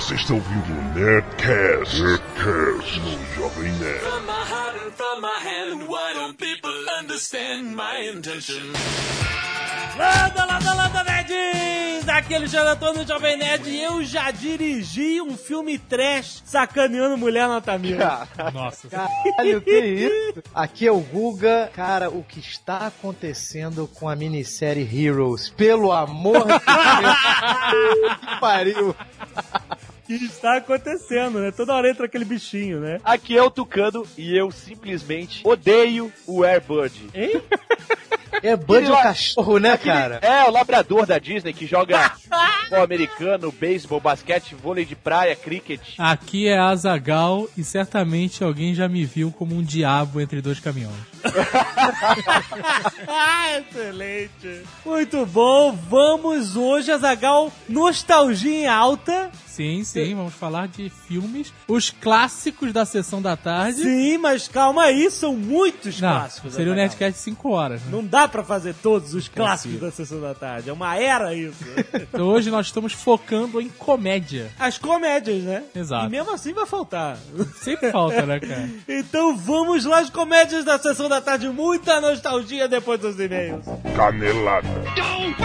Você está ouvindo o Nerdcast, Nerdcast no Jovem Nerd. From my heart and from my hand, why don't people understand my intention? Landa, landa, landa, nerds! Aqui é Alexandre Antônio Jovem Nerd e eu já dirigi um filme trash sacaneando mulher na Tamira. Nossa. Caralho, que isso? Aqui é o Guga. Cara, o que está acontecendo com a minissérie Heroes? Pelo amor de Deus. que pariu. Que está acontecendo, né? Toda hora entra aquele bichinho, né? Aqui é o Tucano e eu simplesmente odeio o Airbud. Hein? É Bud o cachorro, né, cara? É, o labrador da Disney que joga futebol americano, beisebol, basquete, vôlei de praia, cricket. Aqui é Azagal e certamente alguém já me viu como um diabo entre dois caminhões. Ah, Excelente. Muito bom. Vamos hoje, Azagal, nostalgia em alta. Sim, sim, vamos falar de filmes, os clássicos da sessão da tarde. Sim, mas calma aí, são muitos Não, clássicos. seria o Azaghal. Nerdcast 5 horas. Né? Não dá pra fazer todos os clássicos da sessão da tarde. É uma era isso. Então hoje nós estamos focando em comédia. As comédias, né? Exato. E mesmo assim vai faltar. Sempre falta, né, cara? Então vamos lá, as comédias da sessão da tarde. Muita nostalgia depois dos e-mails. Canelada. Muito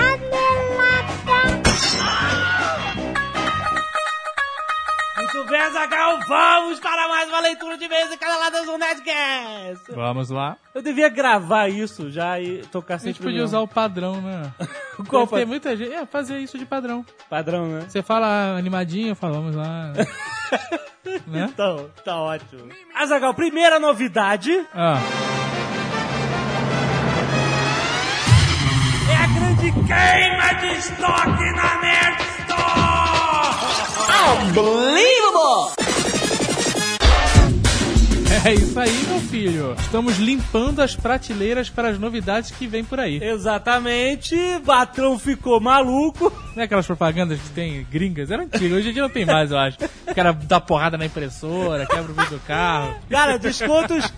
bem, Zagal, vamos para mais uma leitura de e-mails e caneladas do Nerdcast. Vamos lá. Eu devia gravar isso já e tocar A gente sempre podia usar o padrão, né? Qual pa- muita gente. É, fazer isso de padrão. padrão, né? Você fala animadinho, eu falo, vamos lá. né? Então, tá ótimo. Azagal, primeira novidade Ah, é a grande queima de estoque na Nerd Store! Unbelievable! É isso aí, meu filho. Estamos limpando as prateleiras para as novidades que vem por aí. Exatamente, Batrão ficou maluco. Não é aquelas propagandas que tem gringas? Era antiga, hoje em dia não tem mais, eu acho. O cara dá porrada na impressora, quebra o vidro do carro. Cara, descontos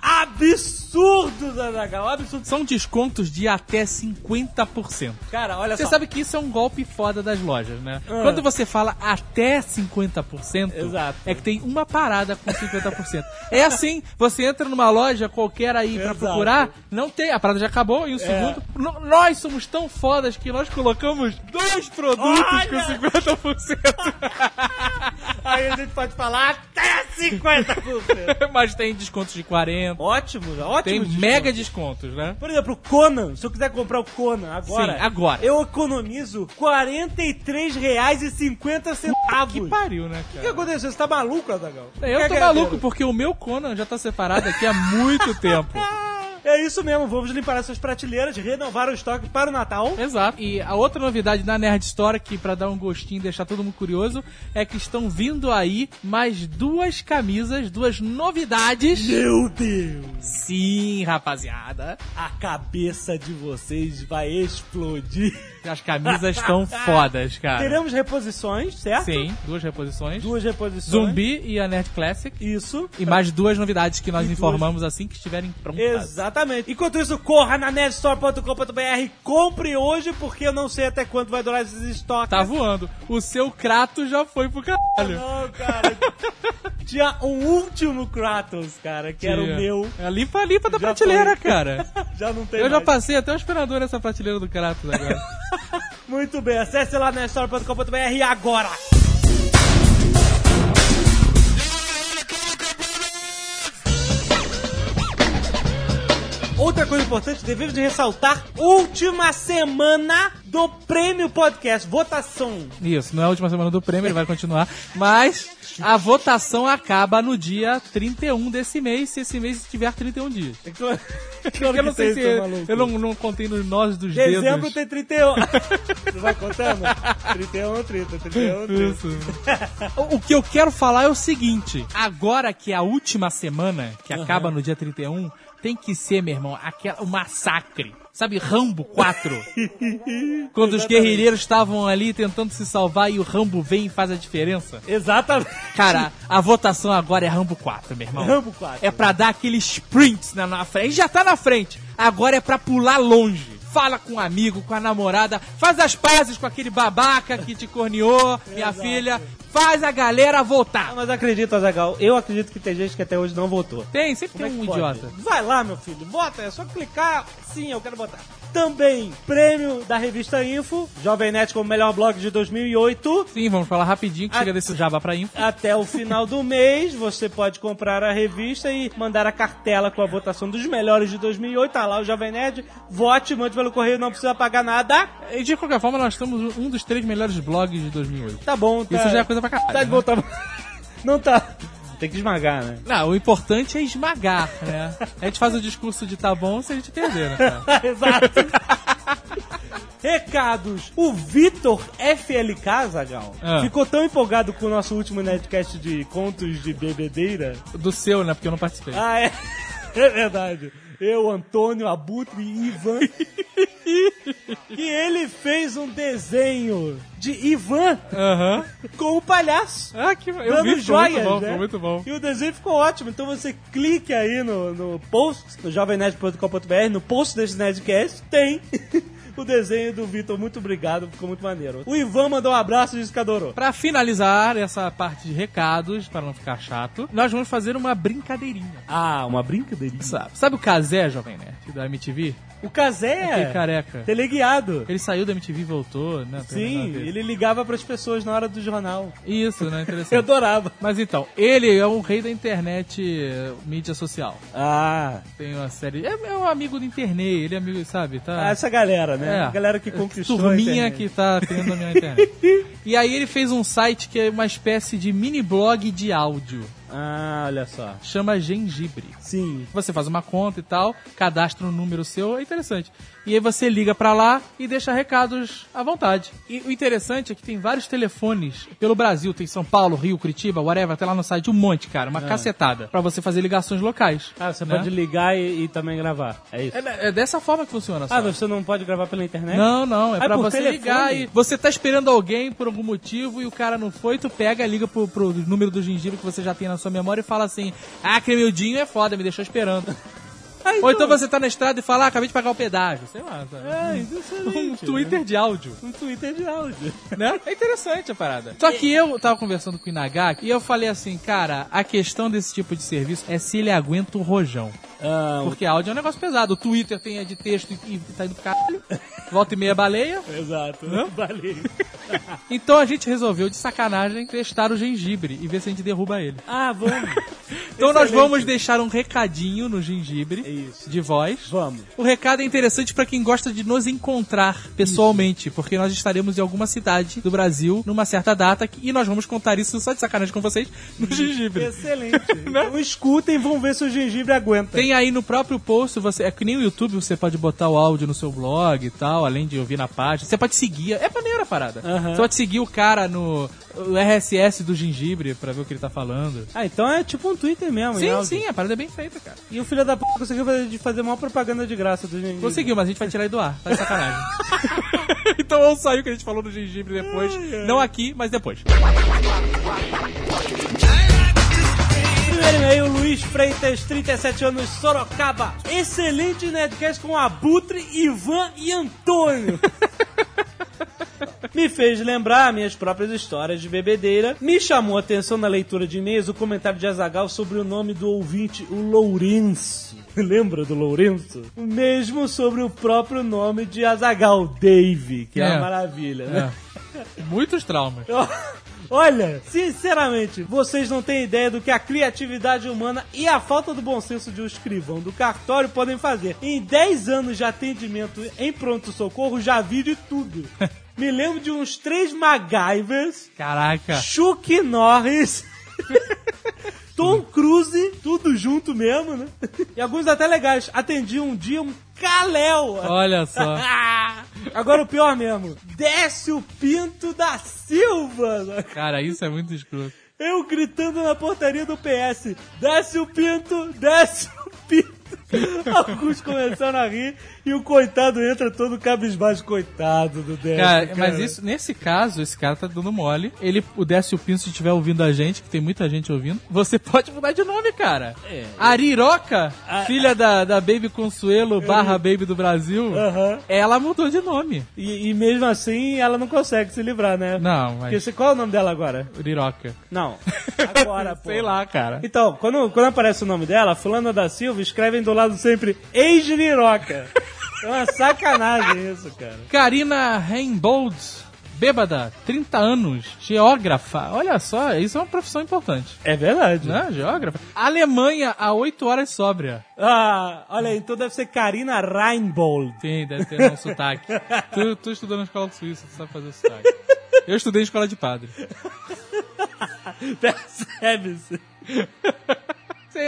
absurdos, Azagal, absurdos. São descontos de até 50%. Cara, olha Você só. sabe que isso é um golpe foda das lojas, né? Ah. Quando você fala até 50%, Exato. é que tem uma parada com 50%. é assim, você entra numa loja qualquer aí pra Exato. procurar, não tem, a parada já acabou em um segundo. No- nós somos tão fodas que nós colocamos dois produtos Olha! com 50%. Aí a gente pode falar até 50%. Mas tem descontos de 40%. Ótimo, ótimo. Tem desconto. mega descontos, né? Por exemplo, o Conan. Se eu quiser comprar o Conan agora, Sim, agora. eu economizo R$ 43,50 centavos. Que pariu, né, O que cara? aconteceu? Você tá maluco, Azagal? Eu tô maluco, porque o meu Conan já tá separado aqui há muito tempo. É isso mesmo, vamos limpar essas prateleiras, renovar o estoque para o Natal. Exato. E a outra novidade da Nerd Store, que pra dar um gostinho e deixar todo mundo curioso, é que estão vindo aí mais duas camisas, duas novidades. Meu Deus! Sim, rapaziada. A cabeça de vocês vai explodir. As camisas estão fodas, cara. Teremos reposições, certo? Sim, duas reposições. Duas reposições. Zumbi e a Nerd Classic. Isso. E mais duas novidades que nós E duas- informamos assim que estiverem prontas. Exatamente. Enquanto isso, corra na nerdstore.com.br, compre hoje, porque eu não sei até quanto vai durar esses estoques. Tá voando. O seu Kratos já foi pro caralho. Não, cara. Tinha um último Kratos, cara, que era o Tinha. meu. É limpa, limpa da Já prateleira, foi. cara. Já não tem Eu já mais. passei até o esperador nessa prateleira do Kratos agora. Muito bem, acesse lá nerdstore.com.br agora. Outra coisa importante, devemos de ressaltar, última semana do Prêmio Podcast, votação. Isso, não é a última semana do prêmio, ele vai continuar. Mas a votação acaba no dia 31 desse mês, se esse mês tiver 31 dias. Claro eu não sei se. Eu não, não contei nos nós dos Dezembro dedos. tem 31. Você vai contando? 31, 30, 31, 30. Isso. o o que eu quero falar é o seguinte: agora que é a última semana, que acaba no dia 31, tem que ser, meu irmão, aquela, o massacre. Sabe, Rambo 4? Quando os guerrilheiros estavam ali tentando se salvar e o Rambo vem e faz a diferença. Exatamente. Cara, a votação agora é Rambo 4, meu irmão. Rambo 4. É pra dar aquele sprint na, na frente. Já tá na frente. Agora é pra pular longe. Fala com um amigo, com a namorada. Faz as pazes com aquele babaca que te corneou, minha filha. Faz a galera votar. mas acredita, Azagal, eu acredito que tem gente que até hoje não votou. Tem, sempre Como é tem que um pode? idiota. Vai lá, meu filho, vota, é só clicar. Sim, eu quero votar. Também, prêmio da revista Info, Jovem Net como melhor blog de 2008. Sim, vamos falar rapidinho que Ah. chega desse jabá pra info. Até o final do mês, você pode comprar a revista e mandar a cartela com a votação dos melhores de 2008. Tá lá o Jovem Nerd. Vote, mande pelo correio, não precisa pagar nada. E de qualquer forma, nós temos um dos três melhores blogs de 2008. Tá bom, tá. Isso já é coisa pra caralho. Tá de né? volta. Não tá. Tem que esmagar, né? Não, o importante é esmagar, né? A gente faz o discurso de tá bom se a gente perder, né, cara? Exato. Recados. O Vitor FLK, Zagal, Ah. ficou tão empolgado com o nosso último netcast de contos de bebedeira. Do seu, né? Porque eu não participei. Ah, é. É verdade. Eu, Antônio, Abutre e Ivan. e ele fez um desenho de Ivan Aham. com o palhaço. Ah, que... Eu dando vi, joias, muito bom, né? muito bom. E o desenho ficou ótimo. Então você clique aí no, no post, no jovemnerd.com.br, no post desse Nerdcast, tem o desenho do Vitor. Muito obrigado, ficou muito maneiro. O Ivan mandou um abraço e disse que adorou. Pra finalizar essa parte de recados, para não ficar chato, nós vamos fazer uma brincadeirinha. Ah, uma brincadeirinha. Sabe, sabe o Kazé, Jovem Nerd, da MTV? O Kazé é careca. teleguiado. Ele saiu da MTV e voltou, né? Um Sim, ele ligava pras pessoas na hora do jornal. Isso, né? Eu Interessante. adorava. Mas então, ele é o rei da internet mídia social. Ah, Tem uma série. É, é um amigo do internet, ele é amigo, sabe? Tá. essa galera, né? É. A galera que conquistou Turminha que tá criando a minha internet. e aí ele fez um site que é uma espécie de mini blog de áudio. Ah, olha só. Chama Gengibre. Sim. Você faz uma conta e tal, cadastra um número seu, é interessante. E aí você liga pra lá e deixa recados à vontade. E o interessante é que tem vários telefones pelo Brasil, tem São Paulo, Rio, Curitiba, whatever, até lá no site um monte, cara, uma cacetada, Pra você fazer ligações locais. Ah, você né? pode ligar e, e também gravar. É isso. É, é dessa forma que funciona. Só. Ah, você não pode gravar pela internet? Não, não, é Ah, pra por você telefone? ligar e. Você tá esperando alguém por algum motivo e o cara não foi, tu pega, liga pro, pro número do gengibre que você já tem na sua memória e fala assim: Ah, Cremildinho é foda, me deixou esperando. Ah, Ou então você tá na estrada e fala, ah, acabei de pagar o pedágio, sei lá. sabe? É, um excelente. Twitter de áudio, Um Twitter de áudio. né? É interessante a parada. Só que eu tava conversando com o Inagaki e eu falei assim, cara, a questão desse tipo de serviço é se ele aguenta o rojão. Ah, Porque áudio é um negócio pesado. O Twitter tem é de texto e, e tá indo pro caralho. Volta e meia baleia. exato. Valeu. Então a gente resolveu, de sacanagem, testar o gengibre e ver se a gente derruba ele. Ah, vamos. Então nós Excelente. vamos deixar um recadinho no gengibre Isso. de voz. Vamos. O recado é interessante pra quem gosta de nos encontrar pessoalmente, porque nós estaremos em alguma cidade do Brasil numa certa data e nós vamos contar isso só de sacanagem com vocês no gengibre. Excelente. Então escutem e vão ver se o gengibre aguenta. Tem aí no próprio post, você, é que nem o YouTube, você pode botar o áudio no seu blog e tal, além de ouvir na página. Você pode seguir, é maneira a parada. Você pode seguir o cara no o RSS do gengibre pra ver o que ele tá falando. Ah, então é tipo um Twitter mesmo, Sim, sim, a parada é bem feita, cara. E o filho da p conseguiu fazer, de fazer uma propaganda de graça do gengibre. Conseguiu, mas a gente vai tirar ele do ar, tá de sacanagem. então vamos sair o que a gente falou do gengibre depois. Não aqui, mas depois. Primeiro e-mail, Luiz Freitas, 37 anos, Sorocaba. Excelente Nerdcast com Abutre, Ivan e Antônio. Me fez lembrar minhas próprias histórias de bebedeira. Me chamou a atenção na leitura de e-mails o comentário de Azagal sobre o nome do ouvinte, o Lourenço. Lembra do Lourenço? Mesmo sobre o próprio nome de Azagal, Dave, que é, É. uma maravilha, né? É. Muitos traumas. Olha, sinceramente, vocês não têm ideia do que a criatividade humana e a falta do bom senso de um escrivão do cartório podem fazer. Em 10 anos de atendimento em pronto-socorro, já vi de tudo. Me lembro de uns três MacGyvers, Caraca. Chuck Norris, Tom Cruise, tudo junto mesmo, né? E alguns até legais. Atendi um dia um Kalel. Olha só. Agora o pior mesmo. Décio Pinto da Silva. Cara, isso é muito escroto. Eu gritando na portaria do PS. Desce o pinto, desce o pinto. Alguns começaram a rir e o coitado entra todo cabisbaixo. Coitado do Décio. Cara, cara. mas isso, nesse caso, esse cara tá dando mole. Ele, o Décio Pinto, se estiver ouvindo a gente, que tem muita gente ouvindo, você pode mudar de nome, cara. É. Ariroca, filha da, da Baby Consuelo barra Baby do Brasil, Aham. ela mudou de nome. E, e mesmo assim, ela não consegue se livrar, né? Não, Porque mas... você, qual é o nome dela agora? Ariroca. Não. Agora, pô. Sei lá, cara. Então, quando, quando aparece o nome dela, Fulana da Silva, escrevem do lado sempre ex-Liroca. É uma sacanagem isso, cara. Karina Rainbold, bêbada, 30 anos, geógrafa. Olha só, isso é uma profissão importante. É verdade. Né? Geógrafa. Alemanha, a 8 horas sóbria. Ah, olha aí, então deve ser Karina Reinbold. Sim, deve ter um sotaque. Tu, tu estudou na escola suíça, tu sabe fazer sotaque. Eu estudei em escola de padre. Percebe-se.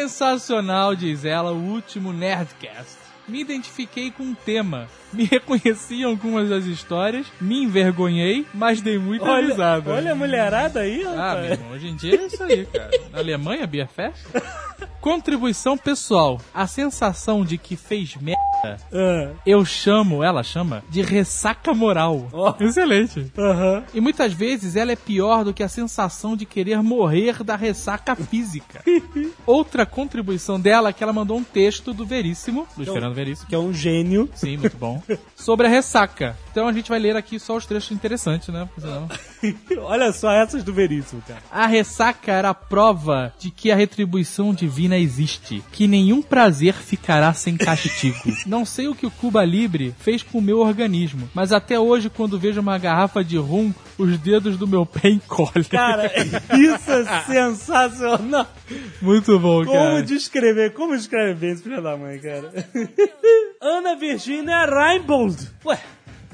Sensacional, diz ela, o último Nerdcast. Me identifiquei com um tema. Me reconheci em algumas das histórias, me envergonhei, mas dei muita Olha, risada. olha a mulherada aí, Ah, meu rapaz. irmão, hoje em dia é isso aí, cara. Na Alemanha, Beer Fest. Contribuição pessoal. A sensação de que fez merda, Ah, eu chamo, ela chama, de ressaca moral. Ó. Excelente. E muitas vezes ela é pior do que a sensação de querer morrer da ressaca física. Outra contribuição dela é que ela mandou um texto do Veríssimo, Luiz Fernando Veríssimo. Que é um gênio. Sim, muito bom. Sobre a ressaca. Então a gente vai ler aqui só os trechos interessantes, né? Olha só essas do Veríssimo, cara. A ressaca era a prova de que a retribuição divina existe, que nenhum prazer ficará sem castigo. Não sei o que o Cuba Libre fez com o meu organismo, mas até hoje, quando vejo uma garrafa de rum, os dedos do meu pé encolhem. Cara, isso é sensacional. muito bom, Como cara. descrever, como escreve bem esse filho da mãe, cara? Ana Virginia Reinbold. Ué,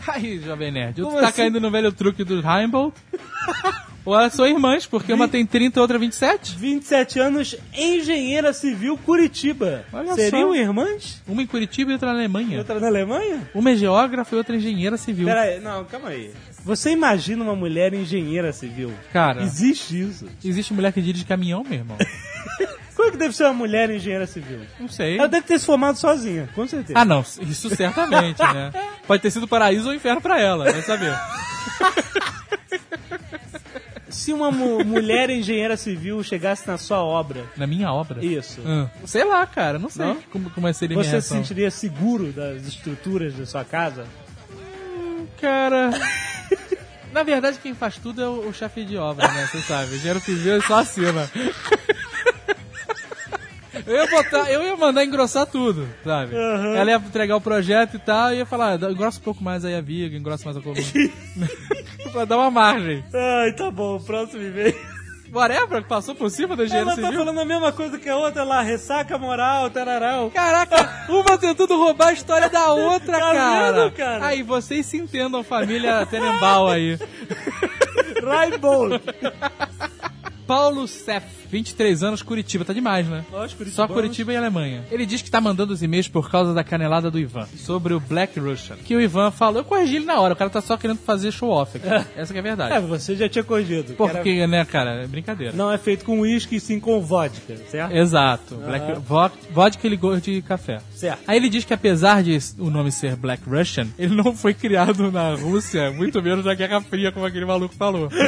Aí, Jovem Nerd, tu Como tá assim? caindo no velho truque do Heimbold? Ou elas são irmãs, porque uma tem 30 e outra 27? 27 anos, engenheira civil Curitiba. Olha Seriam só. irmãs? Uma em Curitiba e outra na Alemanha. Outra na Alemanha? Uma é geógrafa e outra engenheira civil. Pera aí, não, calma aí. Você imagina uma mulher engenheira civil? Cara, Existe isso. existe mulher que dirige caminhão, meu irmão? Como é que deve ser uma mulher engenheira civil? Não sei. Ela deve ter se formado sozinha, com certeza. Ah, não, isso certamente, né? Pode ter sido paraíso ou inferno pra ela, vai saber. Se uma mu- mulher engenheira civil chegasse na sua obra, Na minha obra. isso, Ah, sei lá, cara, não sei Não? como, como é seria você se reação. sentiria seguro das estruturas da sua casa? Cara. Na verdade, quem faz tudo é o, o chefe de obra, né? Você sabe. Engenheiro civil ele só assina. Eu ia botar, eu ia mandar engrossar tudo, sabe? Ela ia entregar o projeto e tal, e ia falar, "Dá- engrossa um pouco mais aí a viga, engrossa mais a coluna. pra dar uma margem. Ai, tá bom, próximo e-mail. Whatever, passou por cima do engenheiro Ela tá civil. falando a mesma coisa que a outra lá, ressaca moral, tararau. Caraca, uma tentando roubar a história da outra, Tá cara. vendo, cara? Aí, vocês se entendam, família Tenenbaum aí. Rainbow. Paulo Sef, 23 anos, Curitiba. Tá demais, né? Nós, Só Curitiba e Alemanha. Ele diz que tá mandando os e-mails por causa da canelada do Ivan sobre o Black Russian. Que o Ivan falou, eu corrigi ele na hora, o cara tá só querendo fazer show-off aqui. Essa que é a verdade. É, você já tinha corrigido. que era- Porque, né, cara, é brincadeira. Não é feito com uísque, sim com vodka, certo? Exato. Black, vo- vodka e ligor de café. Certo. Aí ele diz que apesar de o nome ser Black Russian, ele não foi criado na Rússia, muito menos na Guerra Fria, como aquele maluco falou.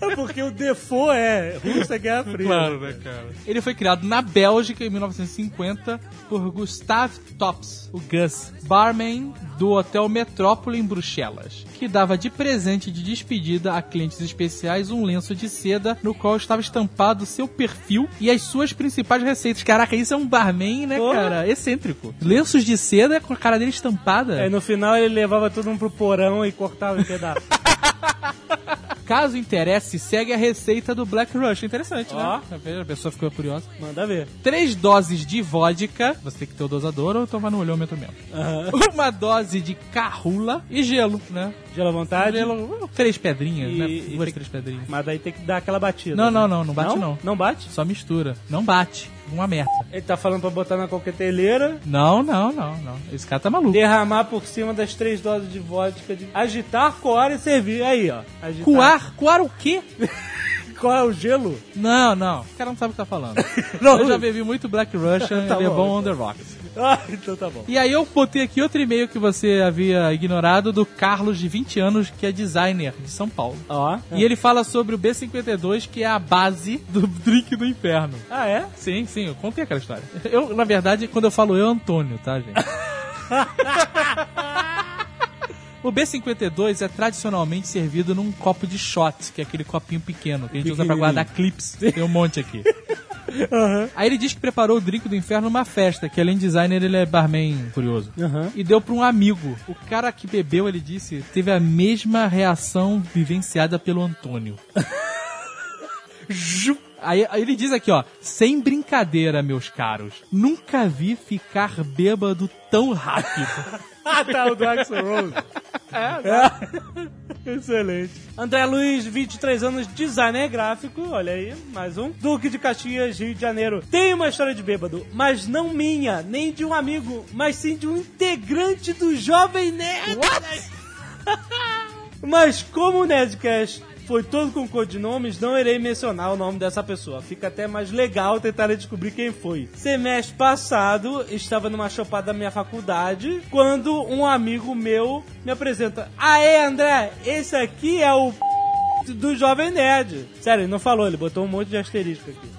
É porque o default é Rússia Guerra Fria. Claro, né, cara? Ele foi criado na Bélgica em 1950 por Gustav Tops, o Gus, barman do Hotel Metrópole em Bruxelas, que dava de presente de despedida a clientes especiais um lenço de seda no qual estava estampado seu perfil e as suas principais receitas. Caraca, isso é um barman, né, Porra. cara? Excêntrico. Lenços de seda com a cara dele estampada. Aí no final ele levava todo mundo pro porão e cortava em pedaços. Caso interesse, segue a receita do Black Rush. Interessante, Ó. né? A pessoa ficou curiosa. Manda ver. três doses de vodka, você tem que ter o dosador ou tomar no olhômetro mesmo. Uma dose de carrula e gelo, né? Gelo à vontade. Gelo, três pedrinhas, E- né? e Duas, tem- três pedrinhas. Mas daí tem que dar aquela batida. Não, né? não, não, não bate não. Não bate? Só mistura. Não bate. Uma merda. Ele tá falando pra botar na coqueteleira, Não, não, não, não. Esse cara tá maluco. derramar por cima das três doses de vodka, de agitar, coar e servir. Aí, ó. Agitar. Coar? Coar o quê? Qual é o gelo? Não, não. O cara não sabe o que tá falando. Não. Eu já bebi muito Black Russian, Tá ele é bom, bom então. on the rocks. Ah, então tá bom. E aí eu botei aqui outro e-mail que você havia ignorado do Carlos, de 20 anos, que é designer de São Paulo. Ó. E ele fala sobre o B52, que é a base do drink do inferno. Ah, é? Sim, sim, eu contei aquela história. Eu, na verdade, quando eu falo eu, Antônio, tá, gente? O B52 é tradicionalmente servido num copo de shot, que é aquele copinho pequeno que a gente usa pra guardar clips. Tem um monte aqui. Aí ele diz que preparou o drink do inferno numa festa, que além de designer ele é barman curioso. Aham. E deu pra um amigo. O cara que bebeu, ele disse, teve a mesma reação vivenciada pelo Antônio. Aí, aí ele diz aqui, ó, sem brincadeira, meus caros, nunca vi ficar bêbado tão rápido. Ah, tá, o do Axel Rose. É. Excelente. André Luiz, 23 anos, designer gráfico, olha aí, mais um. Duque de Caxias, Rio de Janeiro. Tem uma história de bêbado, mas não minha, nem de um amigo, mas sim de um integrante do Jovem Nerd. mas como o Nerdcast foi todo com codinomes, não irei mencionar o nome dessa pessoa. Fica até mais legal tentar descobrir quem foi. Semestre passado, estava numa chopada da minha faculdade, quando um amigo meu me apresenta. Aê, André, esse aqui é o do Jovem Nerd. Sério, ele não falou, ele botou um monte de asterisco aqui.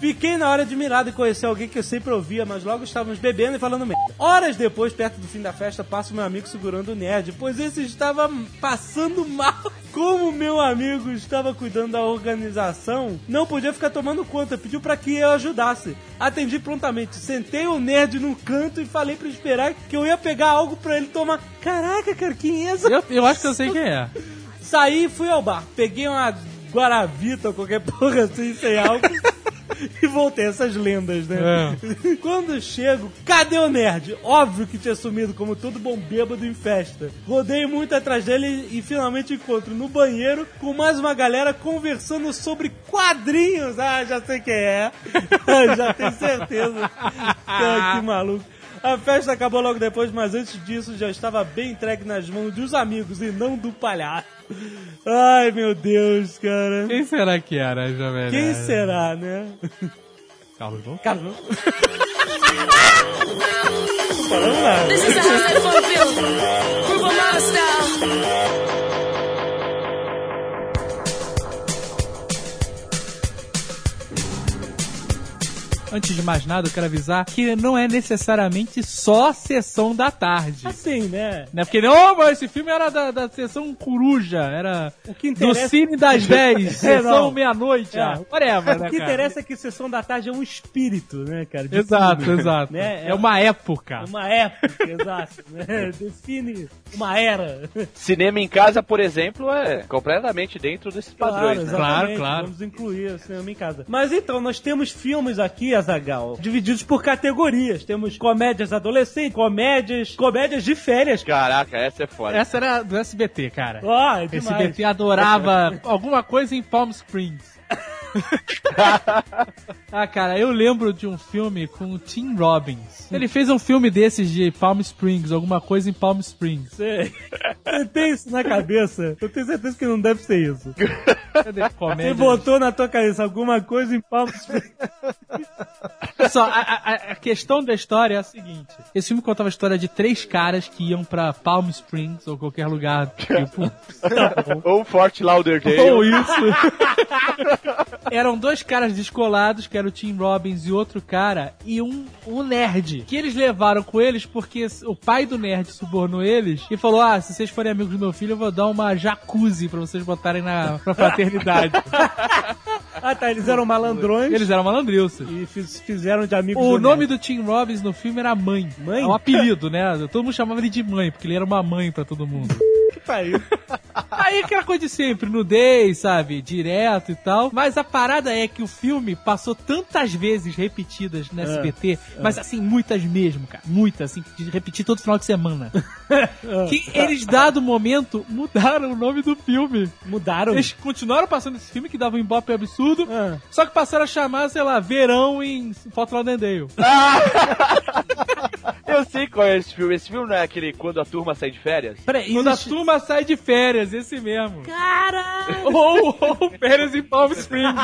Fiquei na hora admirado em conhecer alguém que eu sempre ouvia, mas logo estávamos bebendo e falando merda. Horas depois, perto do fim da festa, passa o meu amigo segurando o nerd, pois esse estava passando mal. Como meu amigo estava cuidando da organização, não podia ficar tomando conta, pediu para que eu ajudasse. Atendi prontamente, sentei o nerd num canto e falei para esperar que eu ia pegar algo para ele tomar. Caraca, cara, quem é essa Eu, eu acho que eu sei quem é. Saí e fui ao bar. Peguei uma Guaravita ou qualquer porra assim, sem álcool. e voltei essas lendas, né? Quando chego, cadê o nerd? Óbvio que tinha sumido como todo bom bêbado em festa. Rodei muito atrás dele e finalmente encontro no banheiro com mais uma galera conversando sobre quadrinhos. Ah, já sei quem é. já tenho certeza. Ah, que maluco. A festa acabou logo depois, mas antes disso já estava bem entregue nas mãos dos amigos e não do palhaço. Ai, meu Deus, cara. Quem será que era, Jovem Quem será, né? Carlos Bom? Não. Tô falando nada. This is feel. Antes de mais nada, eu quero avisar que não é necessariamente só sessão da tarde. Assim, né? Né? Porque, não, mas esse filme era da, da sessão coruja, era O que do interessa- cine das 10, É, sessão meia-noite, É. ah, whatever, né, O que cara? interessa é que Sessão da Tarde é um espírito, né, cara? de Exato, filme, exato. Né? É uma época. É uma época, exato. Né? Define uma era. Cinema em casa, por exemplo, é completamente dentro desses padrões. né? Claro, claro. Vamos incluir o cinema em casa. Mas então, nós temos filmes aqui, Azagal, divididos por categorias. Temos comédias adolescentes, comédias, comédias de férias. Caraca, essa é foda. Essa era do SBT, cara. Ó, é demais. SBT adorava alguma coisa em Palm Springs. ah, cara, eu lembro de um filme com o Tim Robbins. Ele fez um filme desses de Palm Springs, alguma coisa em Palm Springs. Você você tem isso na cabeça? Eu tenho certeza que não deve ser isso. Cadê? Você botou na tua cabeça alguma coisa em Palm Springs. Só, a, a- a questão da história é a seguinte: esse filme contava a história de três caras que iam pra Palm Springs ou qualquer lugar, tipo, Ou Fort Lauderdale. ou isso. Eram dois caras descolados, que era o Tim Robbins e outro cara, e um, um nerd, que eles levaram com eles porque o pai do nerd subornou eles e falou: Ah, se vocês forem amigos do meu filho, eu vou dar uma jacuzzi pra vocês botarem na pra fraternidade. Ah, tá. Eles eram malandrões eles eram malandrilços. e fiz- fizeram de amigos O do nome nerd. do Tim Robbins no filme era Mãe. Mãe? É um apelido, né? Todo mundo chamava ele de Mãe, porque ele era uma mãe pra todo mundo. Que pariu. Aí aquela coisa de sempre, nudez, sabe? Direto e tal. Mas a parada é que o filme passou tantas vezes repetidas no SBT, mas assim, muitas mesmo, cara. Muitas, assim, de repetir todo final de semana. que eles, dado momento, mudaram o nome do filme. Mudaram. Eles continuaram passando esse filme que dava um ibope absurdo, Ah. só que passaram a chamar, sei lá, Verão em Fort Lauderdale. Eu sei qual é esse filme. Esse filme não é aquele quando a turma sai de férias? Peraí, Quando a existe... turma sai de férias, esse mesmo. Caralho! Ou, ou férias em Palm Springs.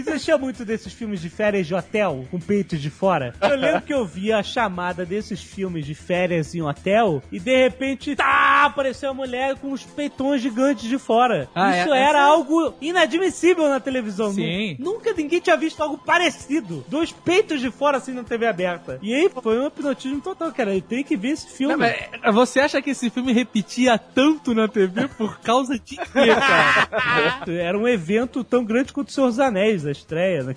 Existia muito desses filmes de férias de hotel, com peitos de fora. Eu lembro que eu via a chamada desses filmes de férias em hotel e de repente, tá, apareceu a mulher com os peitões gigantes de fora. Ah, Isso é- era algo inadmissível na televisão. Sim. Nu- Nunca ninguém tinha visto algo parecido. Dois peitos de fora assim na TV aberta. E aí foi um hipnotismo total, cara. Eu tenho que ver esse filme. Não, é, você acha que esse filme repetia tanto na TV por causa de quê, cara? Era um evento tão grande quanto o Senhor dos Anéis, a estreia, né?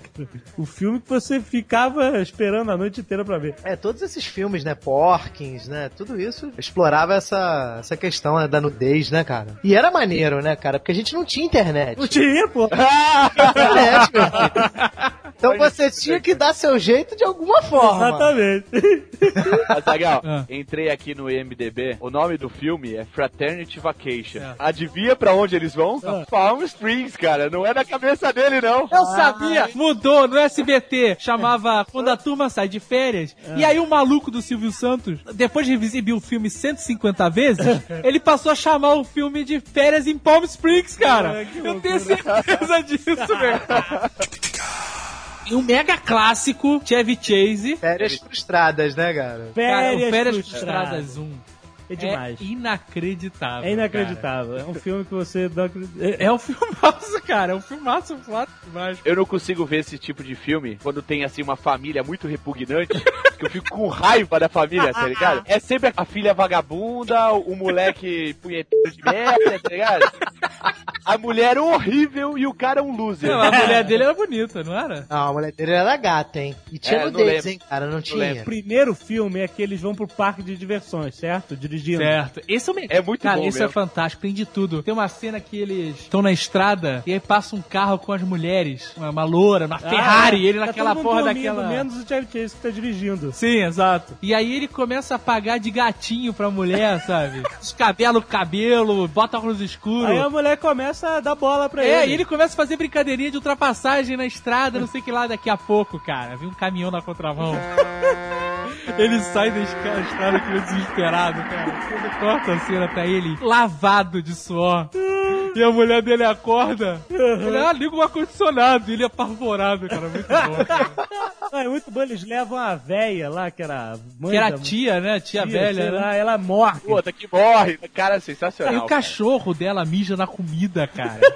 O filme que você ficava esperando a noite inteira pra ver. É, todos esses filmes, né? Porkins, né? Tudo isso explorava essa, essa questão né, da nudez, né, cara? E era maneiro, né, cara? Porque a gente não tinha internet. Não tinha, pô. internet, meu filho. Então você tinha que dar seu jeito de alguma forma. Exatamente. Azaghal, Ah. entrei aqui no IMDB. O nome do filme é Fraternity Vacation. É. Adivinha pra onde eles vão? Ah. Palm Springs, cara. Não é na cabeça dele, não. Eu sabia! Mudou no SBT, chamava Quando a Turma Sai de Férias. E aí o maluco do Silvio Santos, depois de exibir o filme 150 vezes, ele passou a chamar o filme de Férias em Palm Springs, cara. Ah, que Eu tenho certeza disso, velho. E um mega clássico, Chevy Chase. Férias frustradas, né, cara? Cara, o Férias, Férias frustradas. Frustradas 1. É demais. É inacreditável. É inacreditável. É um filme que você não acredita. cara. É um filmaço, cara. É um filmaço claro demais. Eu não consigo ver esse tipo de filme quando tem, assim, uma família muito repugnante, que eu fico com raiva da família, tá ligado? É sempre a filha vagabunda, o moleque punheteiro de merda, tá ligado? A mulher horrível e o cara um loser. Não, a mulher dele era bonita, não era? Não, a mulher dele era gata, hein? E tinha É, não nudez, lembro. hein, cara? Não tinha. lembro. O primeiro filme é que eles vão pro parque de diversões, certo? Dirigindo. Certo. Esse é o melhor. É muito Cara, bom isso é fantástico, tem de tudo. Tem uma cena que eles estão na estrada e aí passa um carro com as mulheres, uma, uma loura, uma Ferrari, Ah, ele tá naquela todo mundo porra dormindo, daquela. Menos o Chevy Chase que tá dirigindo. Sim, exato. E aí ele começa a pagar de gatinho pra mulher, sabe? Descabela o cabelo, bota óculos escuros. Aí a mulher começa a dar bola pra É, ele. e ele começa a fazer brincadeirinha de ultrapassagem na estrada, não sei o que lá, daqui a pouco, cara. Vem um caminhão na contramão. ele sai da estrada que desesperado, cara. Quando corta a cena, tá ele lavado de suor. E a mulher dele acorda. Ele, ah, liga o ar-condicionado. E ele é apavorado, cara. Muito bom. Cara. É muito bom, eles levam a véia lá, que era a mãe Que era da- a tia, né? Tia, sei velha, né? lá, ela morre. Puta, que morre. Cara, E sensacional. o cachorro dela mija na comida, cara.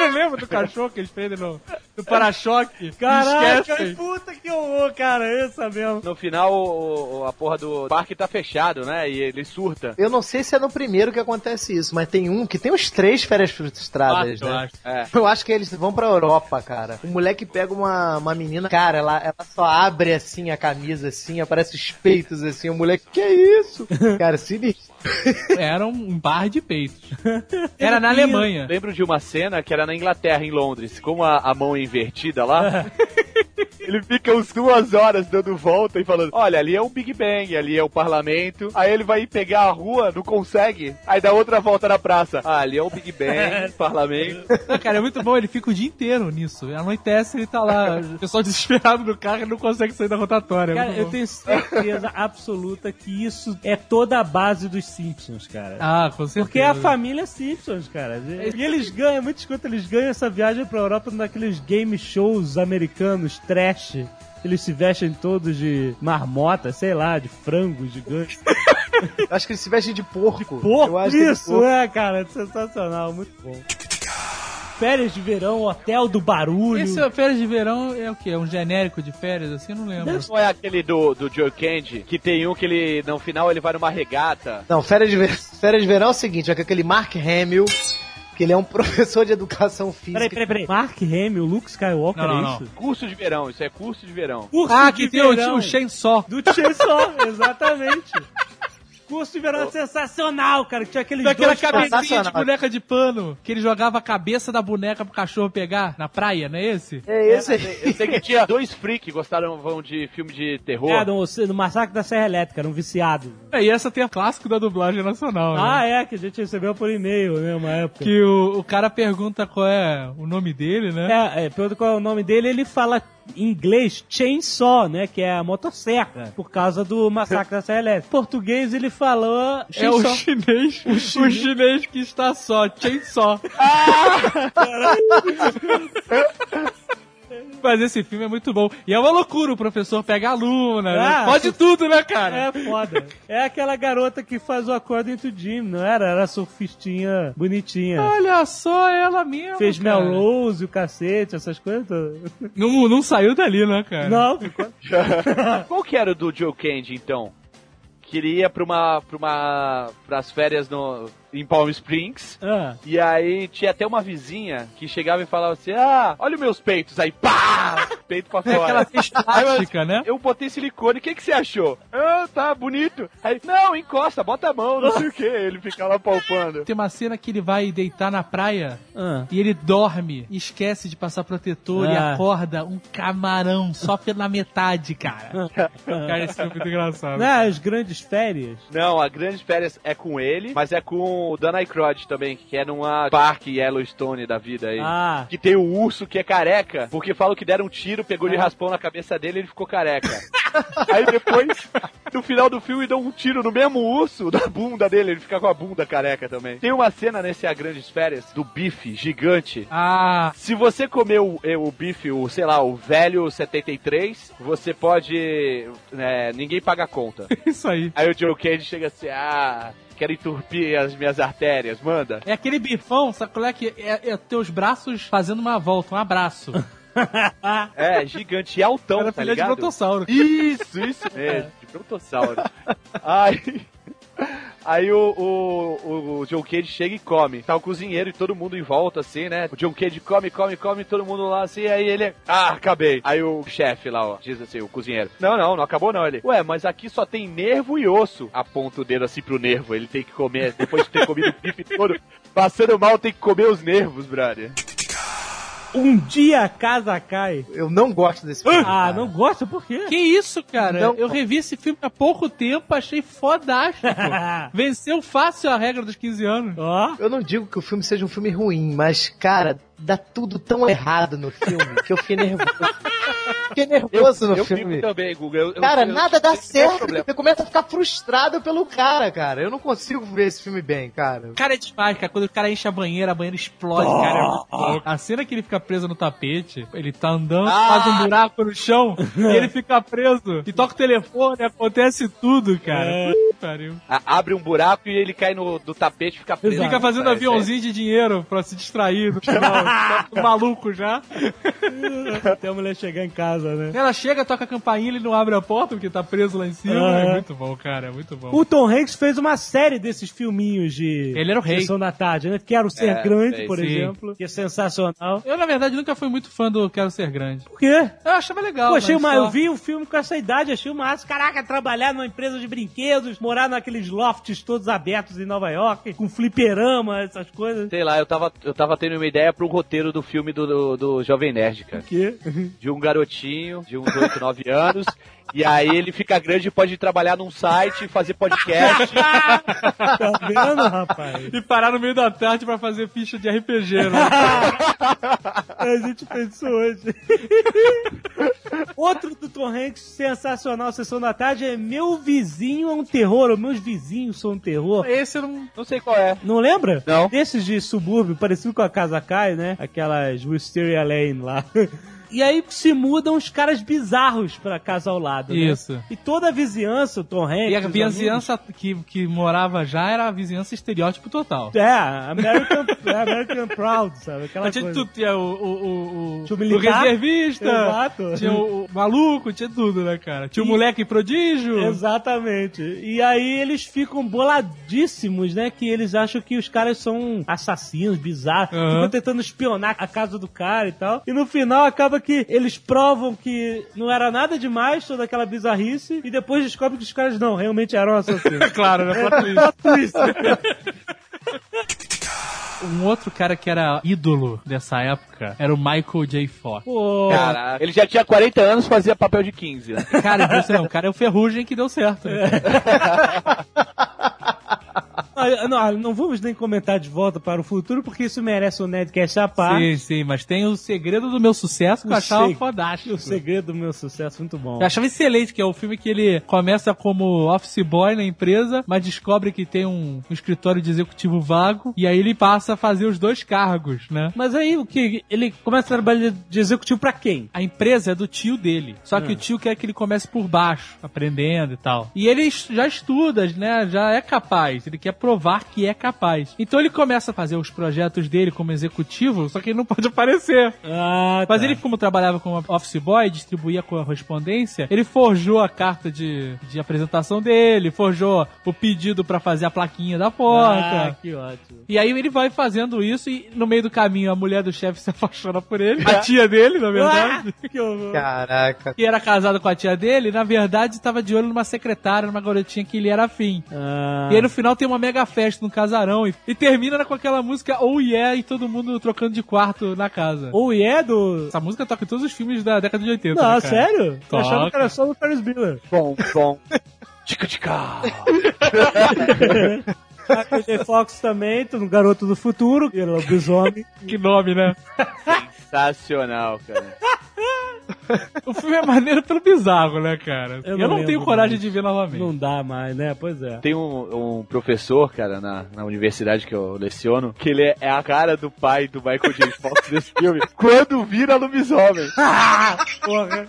Você lembra do cachorro que eles prendem no, no para-choque? Caraca, puta que horror, cara, essa mesmo. No final, o- o- a porra do parque tá fechado, né? E ele surta. Eu não sei se é no primeiro que acontece isso, mas tem um que tem uns três férias frustradas, Quatro, eu né? acho. É. Eu acho que eles vão pra Europa, cara. O moleque pega uma, uma menina, cara, ela, ela só abre assim a camisa, assim, aparece os peitos assim. O moleque, que é isso? Cara, sinistro. Era um bar de peitos. Era na Alemanha. Lembro de uma cena que era na Inglaterra, em Londres, com a, a mão invertida lá. Ele fica uns duas horas dando volta e falando: Olha, ali é o Big Bang, ali é o parlamento. Aí ele vai pegar a rua, não consegue. Aí dá outra volta na praça. Ah, ali é o Big Bang, parlamento. Não, cara, é muito bom, ele fica o dia inteiro nisso. Anoitece, ele tá lá. O pessoal desesperado no carro e não consegue sair da rotatória. É Cara, eu tenho certeza absoluta que isso é toda a base dos Simpsons, cara. Ah, com certeza. Porque é a família Simpsons, cara. E eles ganham, muito escuta, eles ganham essa viagem pra Europa naqueles game shows americanos, trash. Eles se vestem todos de marmota, sei lá, de frango gigante. Eu acho que ele se veste de porco. eu Porra, acho que é de isso, porco. é, cara, sensacional, muito bom. Férias de verão, hotel do barulho. Esse é férias de verão é o quê? É um genérico de férias, assim? Eu não lembro. Não é aquele do, do Joe Candy, que tem um que ele, no final, ele vai numa regata. Não, férias de, ver... férias de verão é o seguinte, é com aquele Mark Hamill, que ele é um professor de educação física. Peraí, peraí, peraí. Mark Hamill, Luke Skywalker, Não, não, é não. isso? Curso de verão, isso é curso de verão. Curso Ah, de que tem o, verão. o Chainsaw. Do Chainsaw, exatamente. Curso de verão sensacional, cara. que Tinha aqueles Daquela dois cabecinha de boneca de pano, que ele jogava a cabeça da boneca pro cachorro pegar na praia, não é esse? É esse aí. Eu sei que tinha dois freaks que gostaram vão de filme de terror. É, no, no Massacre da Serra Elétrica, era um viciado. É, e essa tem a clássico da dublagem nacional, né? Ah, é, que a gente recebeu por e-mail, né, uma época. Que o, o cara pergunta qual é o nome dele, né? É, é, pergunta qual é o nome dele, ele fala em inglês chainsaw, né? Que é a motosserra, por causa do massacre da Serra Elétrica. Em português ele falou É o chainsaw. chinês, o chinês, que está só, chainsaw. Mas esse filme é muito bom. E é uma loucura, o professor pega a aluna, né? Ah, pode tudo, né, cara? É foda. É aquela garota que faz o According to Jim, não era? Era surfistinha bonitinha. Olha só ela mesmo, Fez cara. Melrose, o cacete, essas coisas todas. Não, não saiu dali, né, cara? Não, ficou... Qual que era o do Joe Candy, então? Que ele ia pra uma. pra uma. pras férias no, em Palm Springs. Ah. E aí tinha até uma vizinha que chegava e falava assim: Ah, olha os meus peitos. Aí pá! Peito pra É aquela fora. eu- plástica, né? Eu botei silicone, o que, que você achou? Ah, tá bonito. Aí, não, encosta, bota a mão, não sei o que. Ele fica lá palpando. Tem uma cena que ele vai deitar na praia Ah. e ele dorme, esquece de passar protetor e Ah. acorda um camarão só pela metade, cara. cara, esse filme é muito engraçado. Né, as grandes férias. Não, a Grande Férias é com ele, mas é com o Dan Aykroyd também, que é numa parque Yellowstone da vida aí. Ah. Que tem o urso que é careca, porque falam que deram um tiro, pegou de raspão na cabeça dele e ele ficou careca. Aí depois, no final do filme, dão um tiro no mesmo urso da bunda dele, ele fica com a bunda careca também. Tem uma cena nesse A Grandes Férias do bife gigante. Ah, Se você comer o, eh, o bife, o, sei lá, o velho 73, você pode. né, ninguém paga a conta. isso aí. Aí o Joe Candy chega assim, ah, quero entupir as minhas artérias, manda. É aquele bifão, sabe qual é que é, é teus braços fazendo uma volta, um abraço. É, gigante e altão, Era tá filha de ligado? brontossauro. Isso, isso mesmo, de brontossauro. Aí, aí o, o, o John Cage chega e come. Tá o cozinheiro e todo mundo em volta, assim, né? O John Cage come, come, come, todo mundo lá, assim, aí ele... Ah, acabei. Aí o chefe lá, ó, diz assim, o cozinheiro. Não, não, não acabou não. Ele, ué, mas aqui só tem nervo e osso. Aponta o dedo assim pro nervo. Ele tem que comer, depois de ter comido o bife todo, passando mal, tem que comer os nervos, brother. Um dia a casa cai. Eu não gosto desse filme. Ah, cara. não gosta por quê? Que isso, cara? Não. Eu revi esse filme há pouco tempo, achei fodástico. Venceu fácil a regra dos 15 anos. Ó. Eu não digo que o filme seja um filme ruim, mas, cara, dá tudo tão errado no filme que eu fiquei nervoso. Fiquei nervoso no eu filme. fico também, Guga. Eu- eu- Cara, eu- nada dá é certo. Você começa a ficar frustrado pelo cara, cara. Eu não consigo ver esse filme bem, cara. O cara é demais, cara. Quando o cara enche a banheira, a banheira explode, cara. É louco. A cena que ele fica preso no tapete, ele tá andando, faz um buraco no chão, e ele fica preso. E toca o telefone, acontece tudo, cara. Pariu. A- abre um buraco e ele cai no do tapete e fica preso. Exato. Fica fazendo Cara, aviãozinho de dinheiro pra se distrair no final. Tá maluco já. Até a mulher chegar em casa, né? Ela chega, toca a campainha, ele não abre a porta porque tá preso lá em cima. Aham. É muito bom, cara. É muito bom. O Tom Hanks fez uma série desses filminhos de Ele era o rei. Sessão da Tarde, né? Quero Ser É, Grande, sei, por sim. exemplo, que é sensacional. Eu, na verdade, nunca fui muito fã do Quero Ser Grande. Por quê? Eu achava legal. Pô, achei mas uma, só- eu vi um filme com essa idade, achei uma Caraca, trabalhar numa empresa de brinquedos, morar naqueles lofts todos abertos em Nova York, com fliperama, essas coisas. Sei lá, eu tava, eu tava tendo uma ideia pro roteiro do filme do, do, do Jovem Nerd, cara. quê? De um garotinho de uns 8, 9 anos. E aí ele fica grande e pode trabalhar num site, fazer podcast. Tá vendo, rapaz? E parar no meio da tarde pra fazer ficha de RPG, né? A gente fez isso hoje. Outro do Tom Hanks sensacional, Sessão da Tarde, é Meu Vizinho é um Terror, ou Meus Vizinhos são um Terror. Esse eu não... Não sei qual é. Não lembra? Não. Desses de subúrbio, parecido com a Casa Cai, né? Aquelas Wisteria Lane lá. E aí se mudam os caras bizarros pra casa ao lado, né? Isso. E toda a vizinhança, o Tom Hanks... E a vizinhança que, que morava já era a vizinhança estereótipo total. amigos- É, American, American Proud, sabe? Aquela Mas tinha, coisa. tu, tinha o, o, o, o, Tinha o o reservista, Exato. tinha o, o maluco, tinha tudo, né, cara? Tinha o moleque prodígio. Exatamente. E aí eles ficam boladíssimos, né? Que eles acham que os caras são assassinos, bizarros. Aham. Ficam tentando espionar a casa do cara e tal. E no final acaba que eles provam que não era nada demais toda aquela bizarrice. E depois descobrem que os caras não, realmente eram assassinos. Claro, né? Plot twist. Um outro cara que era ídolo dessa época era o Michael J. Fox. Pô, Caraca. Ele já tinha 40 anos fazia papel de 15, né? Cara, você não, o cara é o Ferrugem que deu certo. né? Ah, não, não vamos nem comentar de volta para o futuro, porque isso merece um Nerdcast à parte. Sim, sim, mas tem o segredo do meu sucesso que eu O achava fodástico. O segredo do meu sucesso, muito bom. Eu achava excelente, que é o filme que ele começa como office boy na empresa, mas descobre que tem um, um escritório de executivo vago, e aí ele passa a fazer os dois cargos, né? Mas aí o que? Ele começa a trabalhar de executivo pra quem? A empresa é do tio dele. Só que o tio quer que ele comece por baixo, aprendendo e tal. E ele já estuda, né? Já é capaz. Ele quer provar que é capaz. Então ele começa a fazer os projetos dele como executivo, só que ele não pode aparecer. Ah, Mas ele, como trabalhava como office boy, distribuía correspondência, ele forjou a carta de, de apresentação dele, forjou o pedido pra fazer a plaquinha da Ah, porta. que ótimo. E aí ele vai fazendo isso e no meio do caminho a mulher do chefe se apaixona por ele. A tia dele, na verdade. Ah, que horror. Caraca. Que era casado com a tia dele, na verdade estava de olho numa secretária, numa garotinha que ele era afim. Ah, E aí no final tem uma mega festa no casarão e, e termina com aquela música Oh Yeah e todo mundo trocando de quarto na casa. Ou é do... Essa música toca em todos os filmes da década de 80. Não, né, sério? Eu Toca. achava que era só do Ferris Bueller. Bom, bom. Tica, A Peter Fox também, no Garoto do Futuro, que era o lobisomem. Que nome, né? Sensacional, cara. O filme é maneiro pelo bizarro, né, cara? Eu Eu não não, lembro tenho coragem mais. de ver novamente. Não dá mais, né? Pois é. Tem um, um professor, cara, na, na universidade que eu leciono, que ele é, é a cara do pai do Michael J. Fox desse filme, quando vira lobisomem. Porra.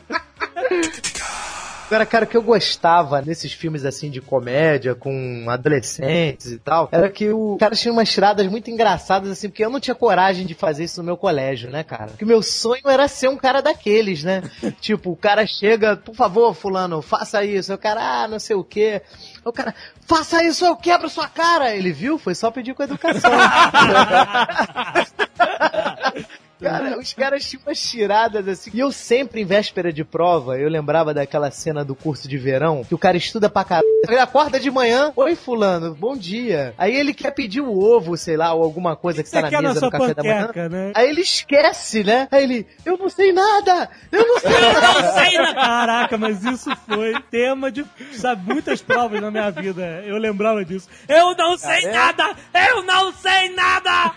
Agora, cara, o que eu gostava nesses filmes assim de comédia com adolescentes e tal, era que o cara tinha umas tiradas muito engraçadas assim, porque eu não tinha coragem de fazer isso no meu colégio, né, cara? Porque o meu sonho era ser um cara daqueles, né? tipo, o cara chega, por favor, fulano, faça isso. O cara, ah, não sei o quê. O cara, faça isso, eu quebro sua cara. Ele viu? Foi só pedir com educação. Cara, os caras tinham umas tiradas assim. E eu sempre, em véspera de prova, eu lembrava daquela cena do curso de verão, que o cara estuda pra caralho. Ele acorda de manhã, oi fulano, bom dia. Aí ele quer pedir o ovo, sei lá, ou alguma coisa que Você tá quer na na mesa do café da manhã. panqueca, né? Aí ele esquece, né? Aí ele, eu não sei nada! Eu não sei nada! Não sei, né? Caraca, mas isso foi tema de, sabe, muitas provas na minha vida. Eu lembrava disso. Eu não sei nada! Eu não sei nada!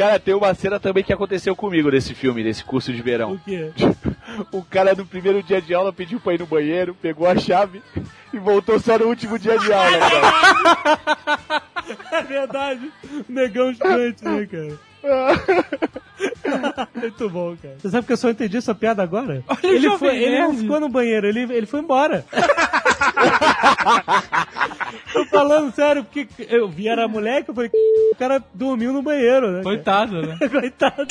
Cara, tem uma cena também que aconteceu comigo nesse filme, nesse curso de O verão. quê? O cara no primeiro dia de aula pediu pra ir no banheiro, pegou a chave e voltou só no último dia de aula, cara. É verdade. Negão gigante, né, cara? Muito bom, cara. Você sabe que eu só entendi essa piada agora? Olha o ele, foi, ele não ficou no banheiro, ele, ele foi embora. Tô falando sério, porque eu vi era moleque, eu falei, o cara dormiu no banheiro, né? Coitado, né? Coitado.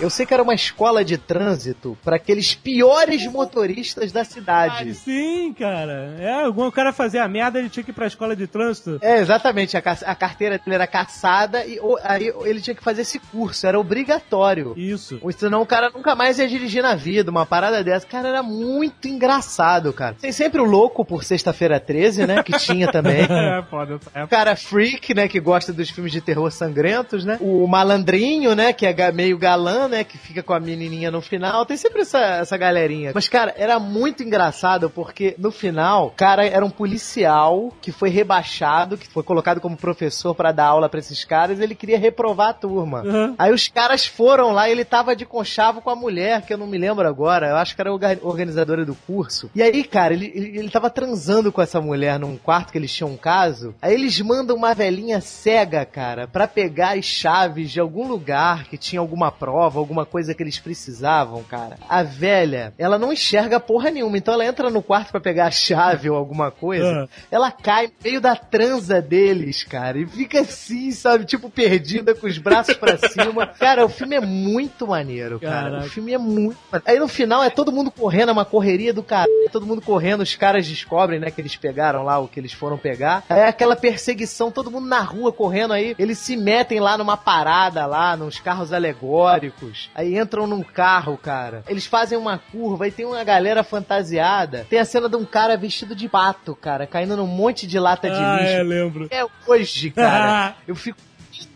Eu sei que era uma escola de trânsito para aqueles piores motoristas da cidade. Sim, cara. É, o cara fazia a merda, ele tinha que ir pra escola de trânsito. É, exatamente. A, a carteira dele era caçada e o- aí ele tinha que fazer esse curso, era obrigatório. Isso. Ou senão o cara nunca mais ia dirigir na vida, uma parada dessa. Cara, era muito engraçado, cara. Tem sempre o louco por sexta-feira 13, né? Que tinha também. É, foda. É, O cara freak, né, que gosta dos filmes de terror sangrentos, né? O malandrinho, né, que é meio galã, né, que fica com a menininha no final. Tem sempre essa, essa galerinha. Mas, cara, era muito engraçado porque no final, o cara era um policial que foi rebaixado, que foi colocado como professor pra dar aula pra esses caras, e ele queria reprovar a turma. Uhum. Aí os caras foram lá e ele tava de conchavo com a mulher, que eu não me lembro agora, eu acho que era organizadora do curso. E aí, cara, ele, ele, ele tava transando com essa mulher num quarto que eles tinham um caso. Aí eles mandam uma velhinha cega, cara, pra pegar as chaves de algum lugar que tinha alguma prova, alguma coisa que eles precisavam, cara. A velha, ela não enxerga porra nenhuma, então ela entra no quarto pra pegar a chave ou alguma coisa, Ah. ela cai no meio da transa deles, cara, e fica assim, sabe, tipo perdida com os braços pra cima. Cara, o filme é muito maneiro, cara. Caraca. O filme é muito maneiro. Aí no final é todo mundo correndo, é uma correria do cara. Todo mundo correndo, os caras descobrem, né, que eles pegaram lá o que eles foram pegar. Aí é aquela perseguição, todo mundo na rua correndo aí. Eles se metem lá numa parada lá, nos carros alegóricos. Aí entram num carro, cara. Eles fazem uma curva e tem uma galera fantasiada. Tem a cena de um cara vestido de pato, cara, caindo num monte de lata de Ah, lixo. é, lembro. É hoje, cara. eu fico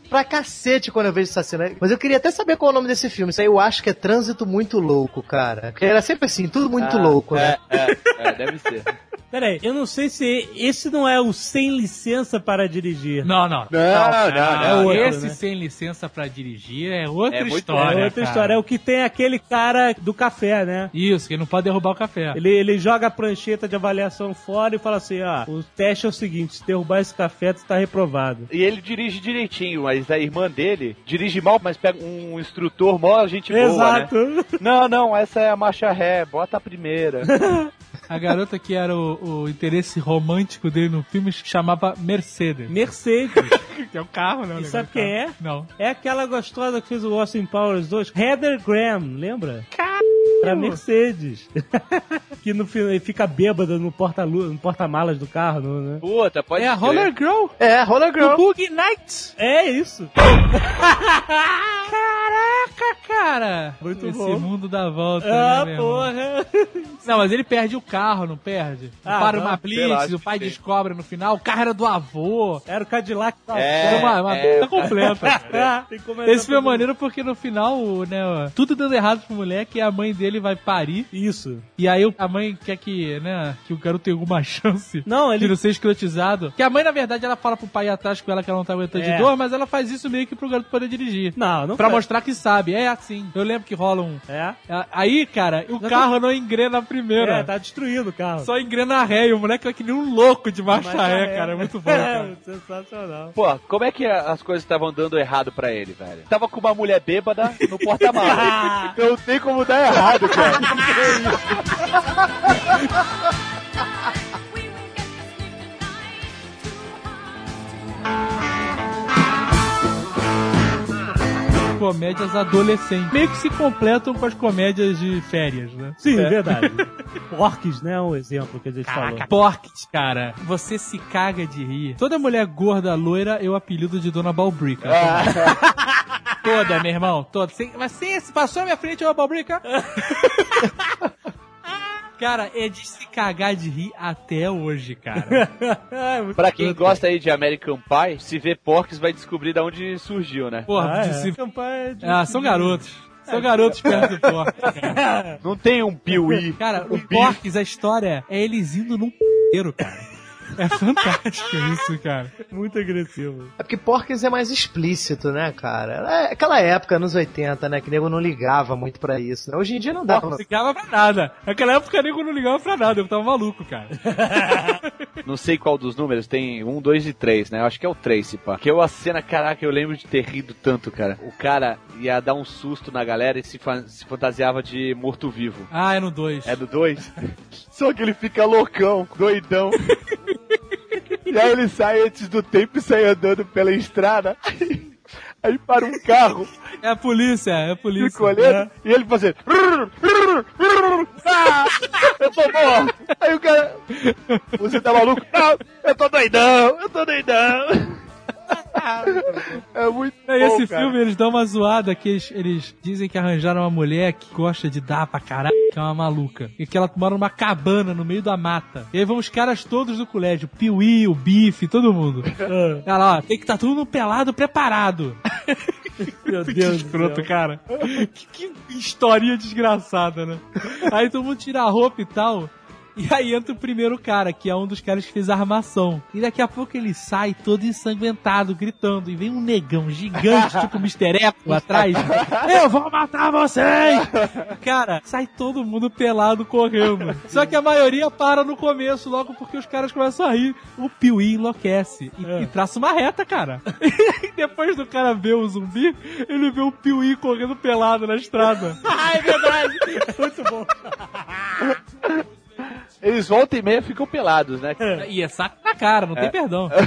pra cacete quando eu vejo essa cena. Mas eu queria até saber qual é o nome desse filme. Isso aí eu acho que é Trânsito Muito Louco, cara. Porque era sempre assim, tudo muito Ah, louco, né? É, é, é, deve ser. Peraí, eu não sei se esse não é o sem licença para dirigir. Não, não. Não, não, não. É outro, Esse né? sem licença pra dirigir é outra É muito- história. É outra cara. história. É o que tem aquele cara do café, né? Isso, que não pode derrubar o café. Ele, ele joga a prancheta de avaliação fora e fala assim: ah, o teste é o seguinte: se derrubar esse café, tu tá reprovado. E ele dirige direitinho, mas a irmã dele dirige mal, mas pega um instrutor mó gente boa, Exato. né? Não, não, essa é a marcha ré, bota a primeira. A garota que era o, o interesse romântico dele no filme chamava Mercedes. Mercedes. Que é o carro, né? o E sabe quem é? Não. É aquela gostosa que fez o Austin Powers 2, Heather Graham, lembra? Pra Mercedes. que no fica bêbada no porta-lu- no porta-malas do carro, no- né? Puta, pode É a. Roller Girl É, Roller do Girl. Boogie Nights. É isso. Caraca, cara. Muito Esse bom. mundo dá volta, Ah, né, porra. Não, mas ele perde o carro, não perde? Ah, Para não, uma blitz, o pai descobre no final, o carro era do avô. Era o Cadillac. É, Era uma, uma é. puta completa. Comentar Esse é tudo. maneiro porque no final, né, tudo dando errado pro moleque e a mãe dele vai parir. Isso. E aí a mãe quer que, né, que o garoto tenha alguma chance Não, de ele. não ser escrotizado. Que a mãe, na verdade, ela fala pro pai ir atrás com ela que ela não tá aguentando É. de dor, mas ela faz isso meio que pro garoto poder dirigir. Não, não Pra foi. mostrar que sabe. É assim. Eu lembro que rola um. É. a- Aí, cara, o carro não engrena a primeira. É, tá destruindo o carro. Só engrena a ré e o moleque é que nem um louco de marcha Marcha ré, ré. cara. É muito bom, cara. É, sensacional. Pô, como é que as coisas estavam dando errado pra ele, velho? Tava com uma mulher bêbada no porta-malas. então não tem como dar errado, cara. Comédias adolescentes. Meio que se completam com as comédias de férias, né? Sim, verdade. Orques, né? É um exemplo que a gente falou. Caraca, Porques, cara. Você se caga de rir. Toda mulher gorda, loira, eu apelido de Dona Balbrica. Toda, meu irmão. Toda. Sem, mas sem esse passou na minha frente, ô Balbrica. Cara, é de se cagar de rir até hoje, cara. Pra quem gosta aí de American Pie, se vê Porks vai descobrir de onde surgiu, né? Porra, Ah, de é. se- Campanha de- Ah, são garotos. São garotos perto do cara. Não tem um Piuí. Cara, um o Porques, a história é eles indo num p***eiro, cara. É fantástico isso, cara. Muito agressivo. É porque Porques é mais explícito, né, cara? É aquela época, anos 80, né, que nego não ligava muito pra isso. Né? Hoje em dia não dá Não pra... ligava pra nada. Naquela época nego não ligava pra nada, eu tava maluco, cara. Não sei qual dos números, tem um, dois e três, né? Eu acho que é o três, se pá. Que eu a cena, caraca, eu lembro de ter rido tanto, cara. O cara ia dar um susto na galera e se, fa- se fantasiava de morto-vivo. Ah, é no 2. É do 2? Só que ele fica loucão, doidão. e aí ele sai antes do tempo e sai andando pela estrada. Aí para um carro, É a polícia, é a polícia. olhando, e ele fazendo. Ah, eu tô morto. Aí o cara. Você tá maluco? Não, eu tô doidão, eu tô doidão. É muito É, esse filme eles dão uma zoada que eles, eles dizem que arranjaram uma mulher que gosta de dar pra caralho, que é uma maluca. E que ela mora numa cabana no meio da mata. E aí vão os caras todos do colégio, o Piuí, o Bife, todo mundo. Ela, ó, tem que estar tudo pelado, preparado. Meu Que Deus do escroto, céu. cara. Que, que historinha desgraçada, né? Aí todo mundo tira a roupa e tal. E aí entra o primeiro cara, que é um dos caras que fez a armação. E daqui a pouco ele sai todo ensanguentado, gritando. E vem um negão gigante, tipo Mr. Echo, atrás. Eu vou matar vocês! Cara, sai todo mundo pelado correndo. Só que a maioria para no começo, logo porque os caras começam a rir. O Piuí enlouquece e, e traça uma reta, cara. E depois do cara ver o zumbi, ele vê o Piuí correndo pelado na estrada. Ah, é verdade. Muito bom. Eles voltam e meia ficam pelados, né? E é saco na cara, não tem perdão.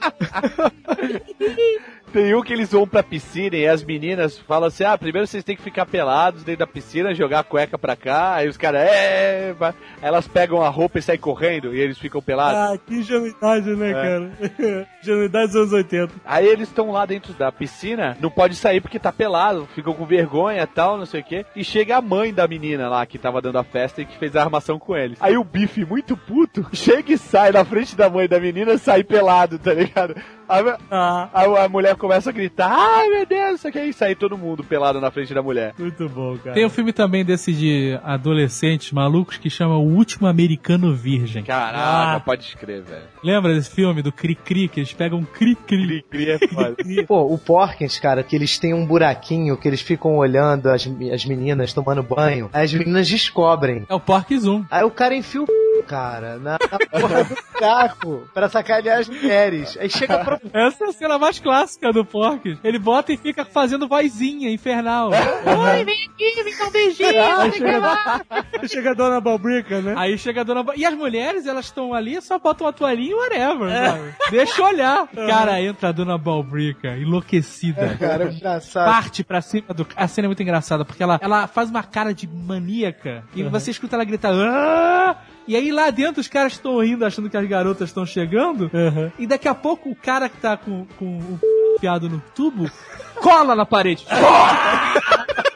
Tem um que eles vão pra piscina e as meninas falam assim: ah, primeiro vocês têm que ficar pelados dentro da piscina, jogar a cueca pra cá. Aí os caras, é. vai." Elas pegam a roupa e saem correndo e eles ficam pelados. Ah, que ingenuidade, né, É. cara? ingenuidade dos anos 80. Aí eles estão lá dentro da piscina, não pode sair porque tá pelado, ficam com vergonha e tal, não sei o que. E chega a mãe da menina lá que tava dando a festa e que fez a armação com eles. Aí o bife, muito puto, chega e sai na frente da mãe da menina, sai pelado, tá ligado? A, Ah, a- a mulher começa a gritar, ai meu Deus, isso aqui é isso aí, todo mundo pelado na frente da mulher. muito bom, cara. Tem um filme também desse de adolescentes malucos que chama O Último Americano Virgem. Caraca, Ah. pode escrever, velho. Lembra desse filme do Cri-Cri, que eles pegam um Cri-Cri? Cri, cri é foda. Pô, o Porkins, cara, que eles têm um buraquinho que eles ficam olhando as, as meninas tomando banho. Aí as meninas descobrem. É o Pork Zoom. Aí o cara enfia o cara, na, na porra do caco pra sacanear as mulheres. Aí chega pro. Essa é a cena mais clássica do Pork. Ele bota e fica fazendo vozinha infernal. Oi, vem aqui, vem dar um beijinho. Aí chega, chega a dona Balbrica, né? Aí chega a dona... Ba- E as mulheres, elas estão ali, só botam uma toalhinha e whatever, sabe? Deixa eu olhar. Cara, entra a dona Balbrica, enlouquecida. Cara, é engraçado. parte pra cima do. A cena é muito engraçada, porque ela, ela faz uma cara de maníaca e você escuta ela gritar. "Ah!" E aí lá dentro os caras estão rindo, achando que as garotas estão chegando. E daqui a pouco o cara que tá com, com o piado no tubo cola na parede.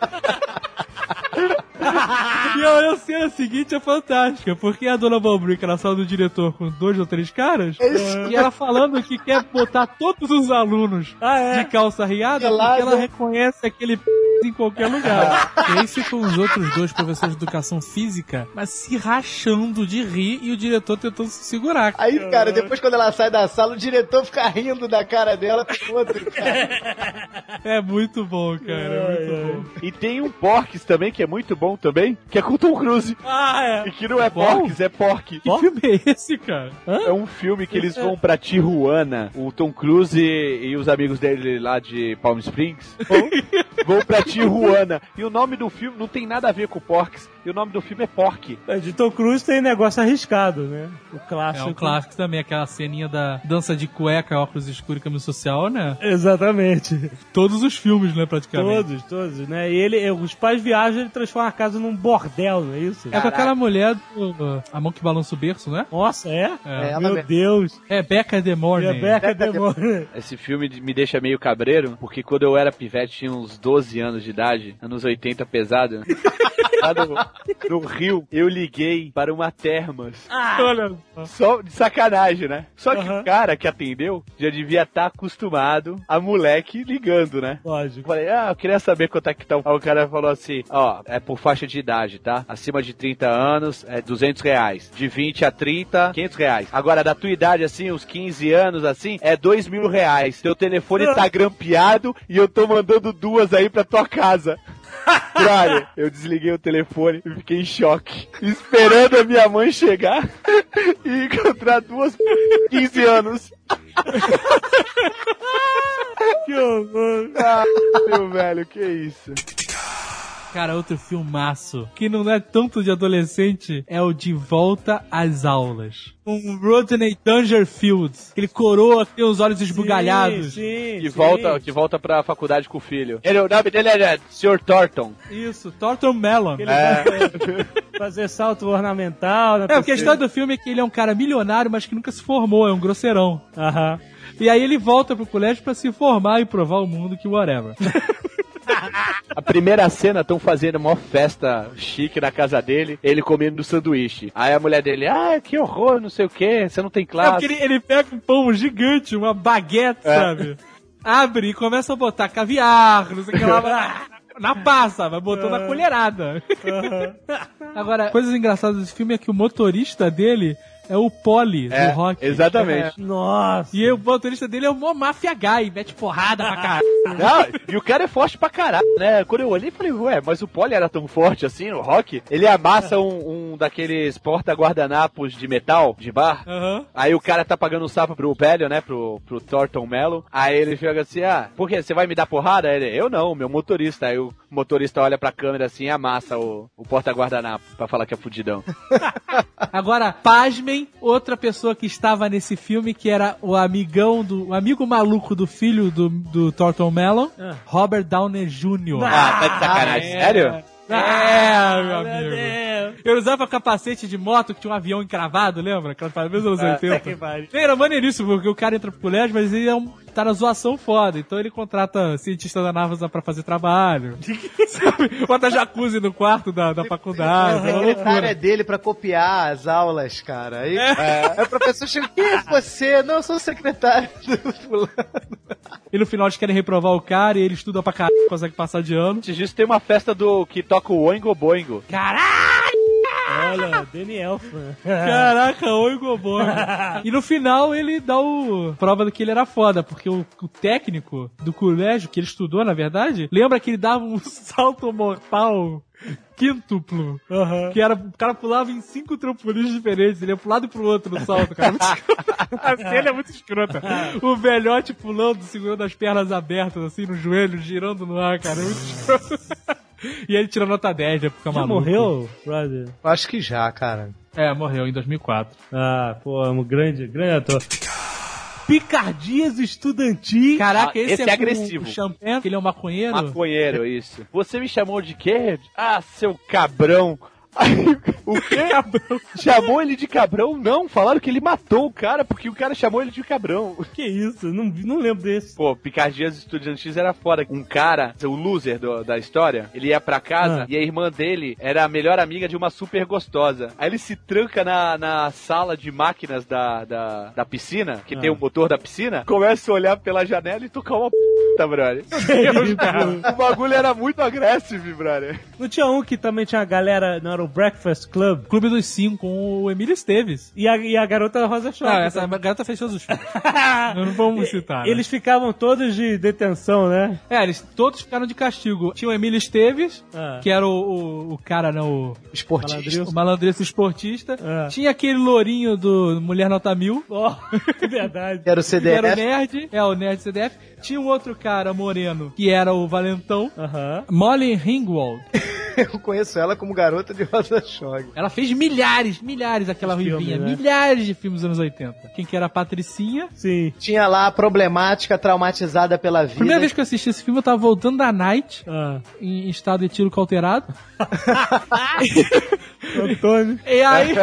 E a, a cena seguinte é fantástica, porque a dona Balbrica na sala do diretor com dois ou três caras, e ela falando que quer botar todos os alunos Ah, é? de calça riada Pelado. porque ela reconhece aquele p em qualquer lugar. e aí ficam os outros dois professores de educação física, mas se rachando de rir e o diretor tentando se segurar. Aí, cara, depois quando ela sai da sala, o diretor fica rindo da cara dela pro outro, cara. É muito bom, cara, é muito bom. E tem um Porks também, que é muito bom também, que é com o Tom Cruise. Ah, E é. que não é? Porks, é Pork. Que filme é esse, cara? É um filme que eles vão pra Tijuana. O Tom Cruise e, e os amigos dele lá de Palm Springs vão, vão pra Tijuana. E o nome do filme não tem nada a ver com Porks. E o nome do filme é Pork. É, De Tom Cruise tem negócio arriscado, né? O É clássico. um clássico também, aquela ceninha da dança de cueca, óculos escuros e camisa social, né? Exatamente. Todos os filmes, né, praticamente. Todos, todos, né? E ele, os pais viajam e ele transforma a casa num bordel, não é isso? É com aquela mulher do A Mão que Balança o Berço, né? Nossa, é? É. É, Meu. Deus. Rebecca The Morning. Rebeca demora. Esse filme de- me deixa meio cabreiro, porque quando eu era pivete, tinha uns 12 anos de idade, anos 80 pesado, lá no, no Rio, eu liguei para uma Termas. Olha só. De sacanagem, né? Só que Aham. o cara que atendeu já devia estar acostumado a moleque ligando, né? Lógico. falei, ah, eu queria saber quanto é que tá. Aí o cara falou assim, ó, é por faixa de idade, tá? Acima de 30 anos, é 200 reais. De 20 a 30, 500 reais. Agora, da tua idade, assim, uns 15 anos, assim, é 2 mil reais. Teu telefone tá grampeado e eu tô mandando duas aí pra tua casa. Brother, eu desliguei o telefone e fiquei em choque. Esperando a minha mãe chegar e encontrar duas 15 anos. Que horror. Ah, meu velho, que isso? Cara, outro filmaço que não é tanto de adolescente é o De Volta às Aulas. Com Rodney Dangerfield. Aquele coroa que tem os olhos esbugalhados. Sim, sim, Que sim. volta, que volta pra faculdade com o filho. Ele, o nome dele é Sr. Thornton. Isso, Thornton Mellon. Ele É. fazer, salto ornamental, né? É, porque a história do filme é que ele é um cara milionário, mas que nunca se formou, é um grosseirão. Aham. E aí ele volta pro colégio pra se formar e provar ao mundo que whatever. A primeira cena estão fazendo uma festa chique na casa dele, ele comendo sanduíche. Aí a mulher dele, ah, que horror, não sei o que, você não tem É classe. porque ele, ele pega um pão gigante, uma baguete, sabe? Abre e começa a botar caviar, não sei o que lá. Na passa, vai botando a colherada. Agora, coisas engraçadas desse filme é que o motorista dele é o Polly É, do rock. exatamente. Nossa. E o motorista dele é o mó máfia guy, mete porrada pra caralho. Não, e o cara é forte pra caralho, né? Quando eu olhei, falei, ué, mas o Polly era tão forte assim no rock? Ele amassa um, um daqueles porta-guardanapos de metal, de bar. Aham. Aí o cara tá pagando um sapo pro Pélio, né? Pro, pro Thornton Mello. Aí ele chega assim, ah, por quê? Você vai me dar porrada? Aí ele, eu não, meu motorista. Aí o motorista olha pra câmera assim e amassa o, o porta-guardanapo pra falar que é fudidão. Agora, pasmem, outra pessoa que estava nesse filme, que era o amigão do. O amigo maluco do filho do, do Thornton Mellon, Ah. Robert Downey Jr. Ah, tá de sacanagem, sério? É, meu Meu amigo. Deus. Eu usava capacete de moto que tinha um avião encravado, lembra? Paradas dos anos Ah, 80. que. Era maneiríssimo, porque o cara entra pro colégio, mas ele é um, tá na zoação foda. Então ele contrata cientista da NASA pra fazer trabalho. sabe? Bota jacuzzi no quarto da, da A faculdade. é uma secretária loucura. dele pra copiar as aulas, cara. Aí, aí o professor chega, quem é você? Não, eu sou o secretário do fulano. E no final eles querem reprovar o cara e ele estuda pra caralho, consegue passar de ano. Antes disso tem uma festa do que toca o Oingo Boingo. Olha, Danny Elfman. Caraca, oi Gobor. E no final ele dá o prova do que ele era foda, porque o, o técnico do colégio que ele estudou, na verdade, lembra que ele dava um salto mortal quíntuplo. Aham. Que era, o cara pulava em cinco trampolins diferentes, ele ia pro lado e pro outro no salto, cara. Muito escroto. A cena é muito escrota. O velhote pulando, segurando as pernas abertas, assim, no joelho, girando no ar, cara. É muito escroto. E ele tira nota 10, já fica Já maluco. morreu, brother? Acho que já, cara. É, morreu em 2004. Ah, pô, é um grande, grande ator. Picardias estudantis. Caraca, Ah, esse, esse é, é agressivo. O Champagne, que ele é um maconheiro. Maconheiro, isso. Você me chamou de quê? Ah, seu cabrão. Aí, o quê? Chamou ele de cabrão? Não, falaram que ele matou o cara porque o cara chamou ele de cabrão. Que isso? Não, não lembro desse. Pô, Picardias Estudantis era foda. Um cara, o loser do- da história, ele ia pra casa Ah. e a irmã dele era a melhor amiga de uma super gostosa. Aí ele se tranca na, na sala de máquinas da, da, da piscina, que Ah. tem o motor da piscina, começa a olhar pela janela e tocar uma p, brother. o bagulho era muito agressivo, brother. Não tinha um que também tinha a galera, não era o Breakfast Club? Clube dos Cinco com o Emílio Esteves. E a, e a garota Rosa Choque. Não, essa garota fez todos os filmes. Não vamos citar. né? Eles ficavam todos de detenção, né? É, eles todos ficaram de castigo. Tinha o Emílio Esteves, Ah. que era o, o, o cara, né, o, Esportista. o malandrece esportista. Ah. Tinha aquele lourinho do Mulher Nota Mil, Ó, verdade. Era o que era o CDF. nerd. É, o nerd CDF. Tinha um outro cara moreno, que era o Valentão. Aham. Molly Ringwald. Eu conheço ela como garota de Rosa Choque. Ela fez milhares, milhares aquela De ruivinha, né? milhares de filmes dos anos 80. Quem que era a Patricinha. Sim. Tinha lá a problemática, traumatizada pela vida. Primeira vez que eu assisti esse filme, eu tava voltando da Night, Ah. em estado de tiro alterado. Antônio. E aí.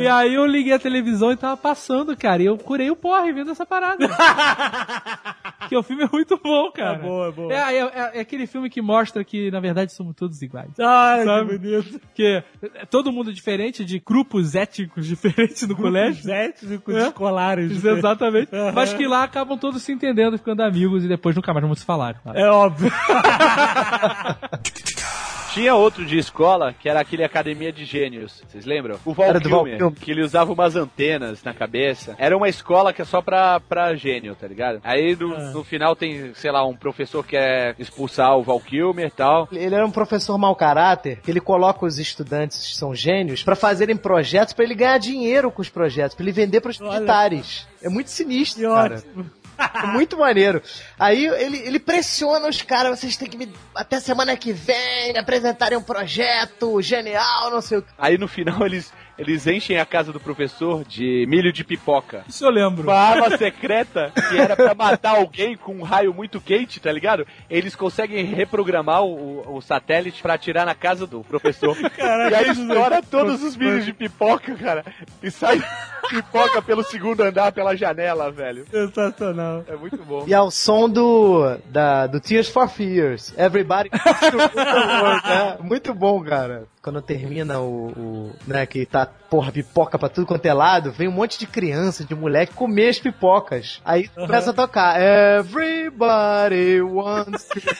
E aí eu liguei a televisão e tava passando, cara. E eu curei o porre vendo essa parada. que o filme é muito bom, cara. É bom, é bom. É, é- é aquele filme que mostra que, na verdade, somos todos iguais. Ai, Sabe? que bonito. Que é todo mundo diferente, de grupos étnicos diferentes no colégio. Os étnicos É. escolares. Exatamente. Aham. Mas que lá acabam todos se entendendo, ficando amigos e depois nunca mais vamos se falar. É óbvio. Tinha outro de escola que era aquele Academia de Gênios. Vocês lembram? O Val Era do Val Kilmer, Kilmer. que ele usava umas antenas na cabeça. Era uma escola que é só pra, pra gênio, tá ligado? Aí no, Ah. no final tem, sei lá, um professor que quer expulsar o Val Kilmer e tal. Ele era um professor mau caráter, que ele coloca os estudantes que são gênios pra fazerem projetos pra ele ganhar dinheiro com os projetos, pra ele vender pros militares. É muito sinistro, Que cara. ótimo. Muito maneiro. Aí ele, ele pressiona os caras, vocês têm que me, até semana que vem, apresentarem um projeto genial, não sei o que. Aí no final eles, eles enchem a casa do professor de milho de pipoca. Isso eu lembro. Uma arma secreta que era pra matar alguém com um raio muito quente, tá ligado? Eles conseguem reprogramar o, o satélite pra atirar na casa do professor. e aí estoura todos os milhos de pipoca, cara. E sai pipoca pelo segundo andar, pela janela, velho. Sensacional. É muito bom. E ao som do, da, do Tears for Fears. Everybody. Muito bom, cara. Quando termina o, o, né, que tá, porra, pipoca pra tudo quanto é lado, vem um monte de criança, de moleque, comer as pipocas. Aí começa a tocar Everybody wants to...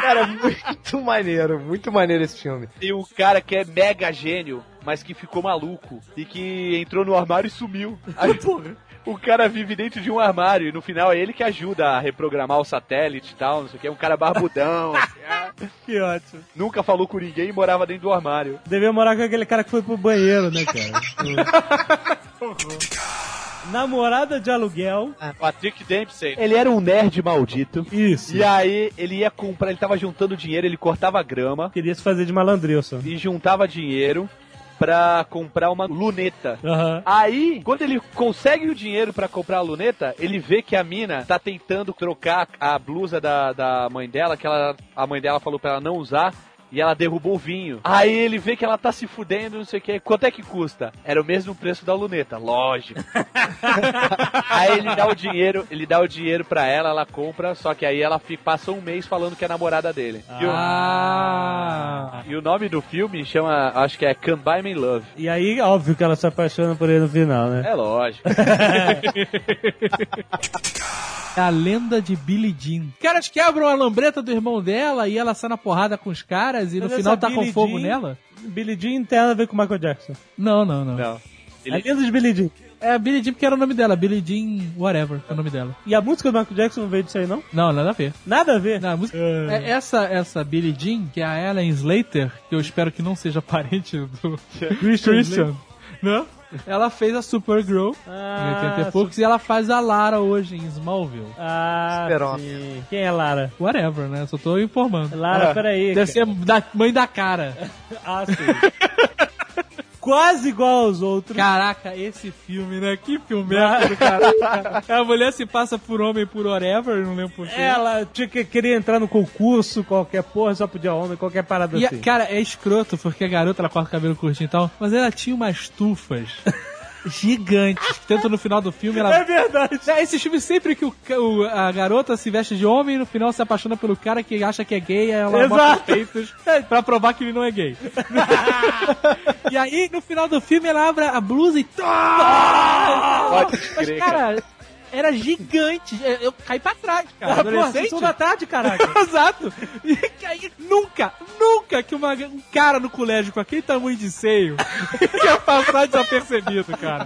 Cara, muito maneiro, muito maneiro esse filme. Tem um cara que é mega gênio, mas que ficou maluco. E que entrou no armário e sumiu. Aí, o cara vive dentro de um armário e no final é ele que ajuda a reprogramar o satélite e tal, não sei o que. É um cara barbudão. assim, ah, Que ótimo. nunca falou com ninguém e morava dentro do armário. Devia morar com aquele cara que foi pro banheiro, né, cara? Namorada de aluguel. Patrick Dempsey. Ele era um nerd maldito. Isso. E aí ele ia comprar, ele tava juntando dinheiro, ele cortava grama Queria se fazer de malandrilson. e juntava dinheiro pra comprar uma luneta. Aham. Aí, quando ele consegue o dinheiro pra comprar a luneta, ele vê que a mina tá tentando trocar a blusa da, da mãe dela, que ela, a mãe dela falou pra ela não usar. E ela derrubou o vinho. Aí ele vê que ela tá se fudendo, não sei o que. Quanto é que custa? Era o mesmo preço da luneta, lógico. aí ele dá o dinheiro, ele dá o dinheiro pra ela, ela compra, só que aí ela fica, passa um mês falando que é namorada dele. E o- Ah. E o nome do filme chama, acho que é Come By Me Love. E aí, óbvio que ela se apaixona por ele no final, né? É lógico. A lenda de Billie Jean. Os caras quebram a lambreta do irmão dela e ela sai na porrada com os caras e Mas no final essa tá com Billie fogo Jean- nela? Billie Jean tem nada a ver com o Michael Jackson. Não, não, não. Não. A lenda de Billie Jean. É a Billie Jean porque era o nome dela. Billie Jean whatever é o nome dela. E a música do Michael Jackson não veio disso aí, não? Não, nada a ver. Nada a ver. Não, a música- é essa, essa Billie Jean, que é a Ellen Slater, que eu espero que não seja parente do Christian, né? Ela fez a Supergirl Ah, em 80 e poucos e ela faz a Lara hoje em Smallville. Ah, Esperon. sim. Quem é Lara? Whatever, né? Só tô informando. Lara, peraí. Deve ser da mãe da cara. Ah, sim. Quase igual aos outros. Caraca, esse filme, né? Que filme é do caraca. A mulher se passa por homem por whatever, não lembro porquê. Ela tinha que, queria entrar no concurso, qualquer porra, só podia homem, qualquer parada E, a- assim. cara, é escroto, porque a garota, ela corta o cabelo curtinho e tal, mas ela tinha umas tufas gigantes, tanto no final do filme ela... É verdade. É, Esse filme sempre que o, o- a garota se veste de homem e no final se apaixona pelo cara que acha que é gay, ela bota os Exato. peitos pra provar que ele não é gay. e aí, no final do filme, ela abre a blusa e... Pode Mas, crer, cara, era gigante. Eu, eu caí pra trás, cara. Ah, porra, sessão da tarde, caraca. Exato. E aí, nunca, nunca que uma- um cara no colégio com aquele tamanho de seio ia passar desapercebido, cara.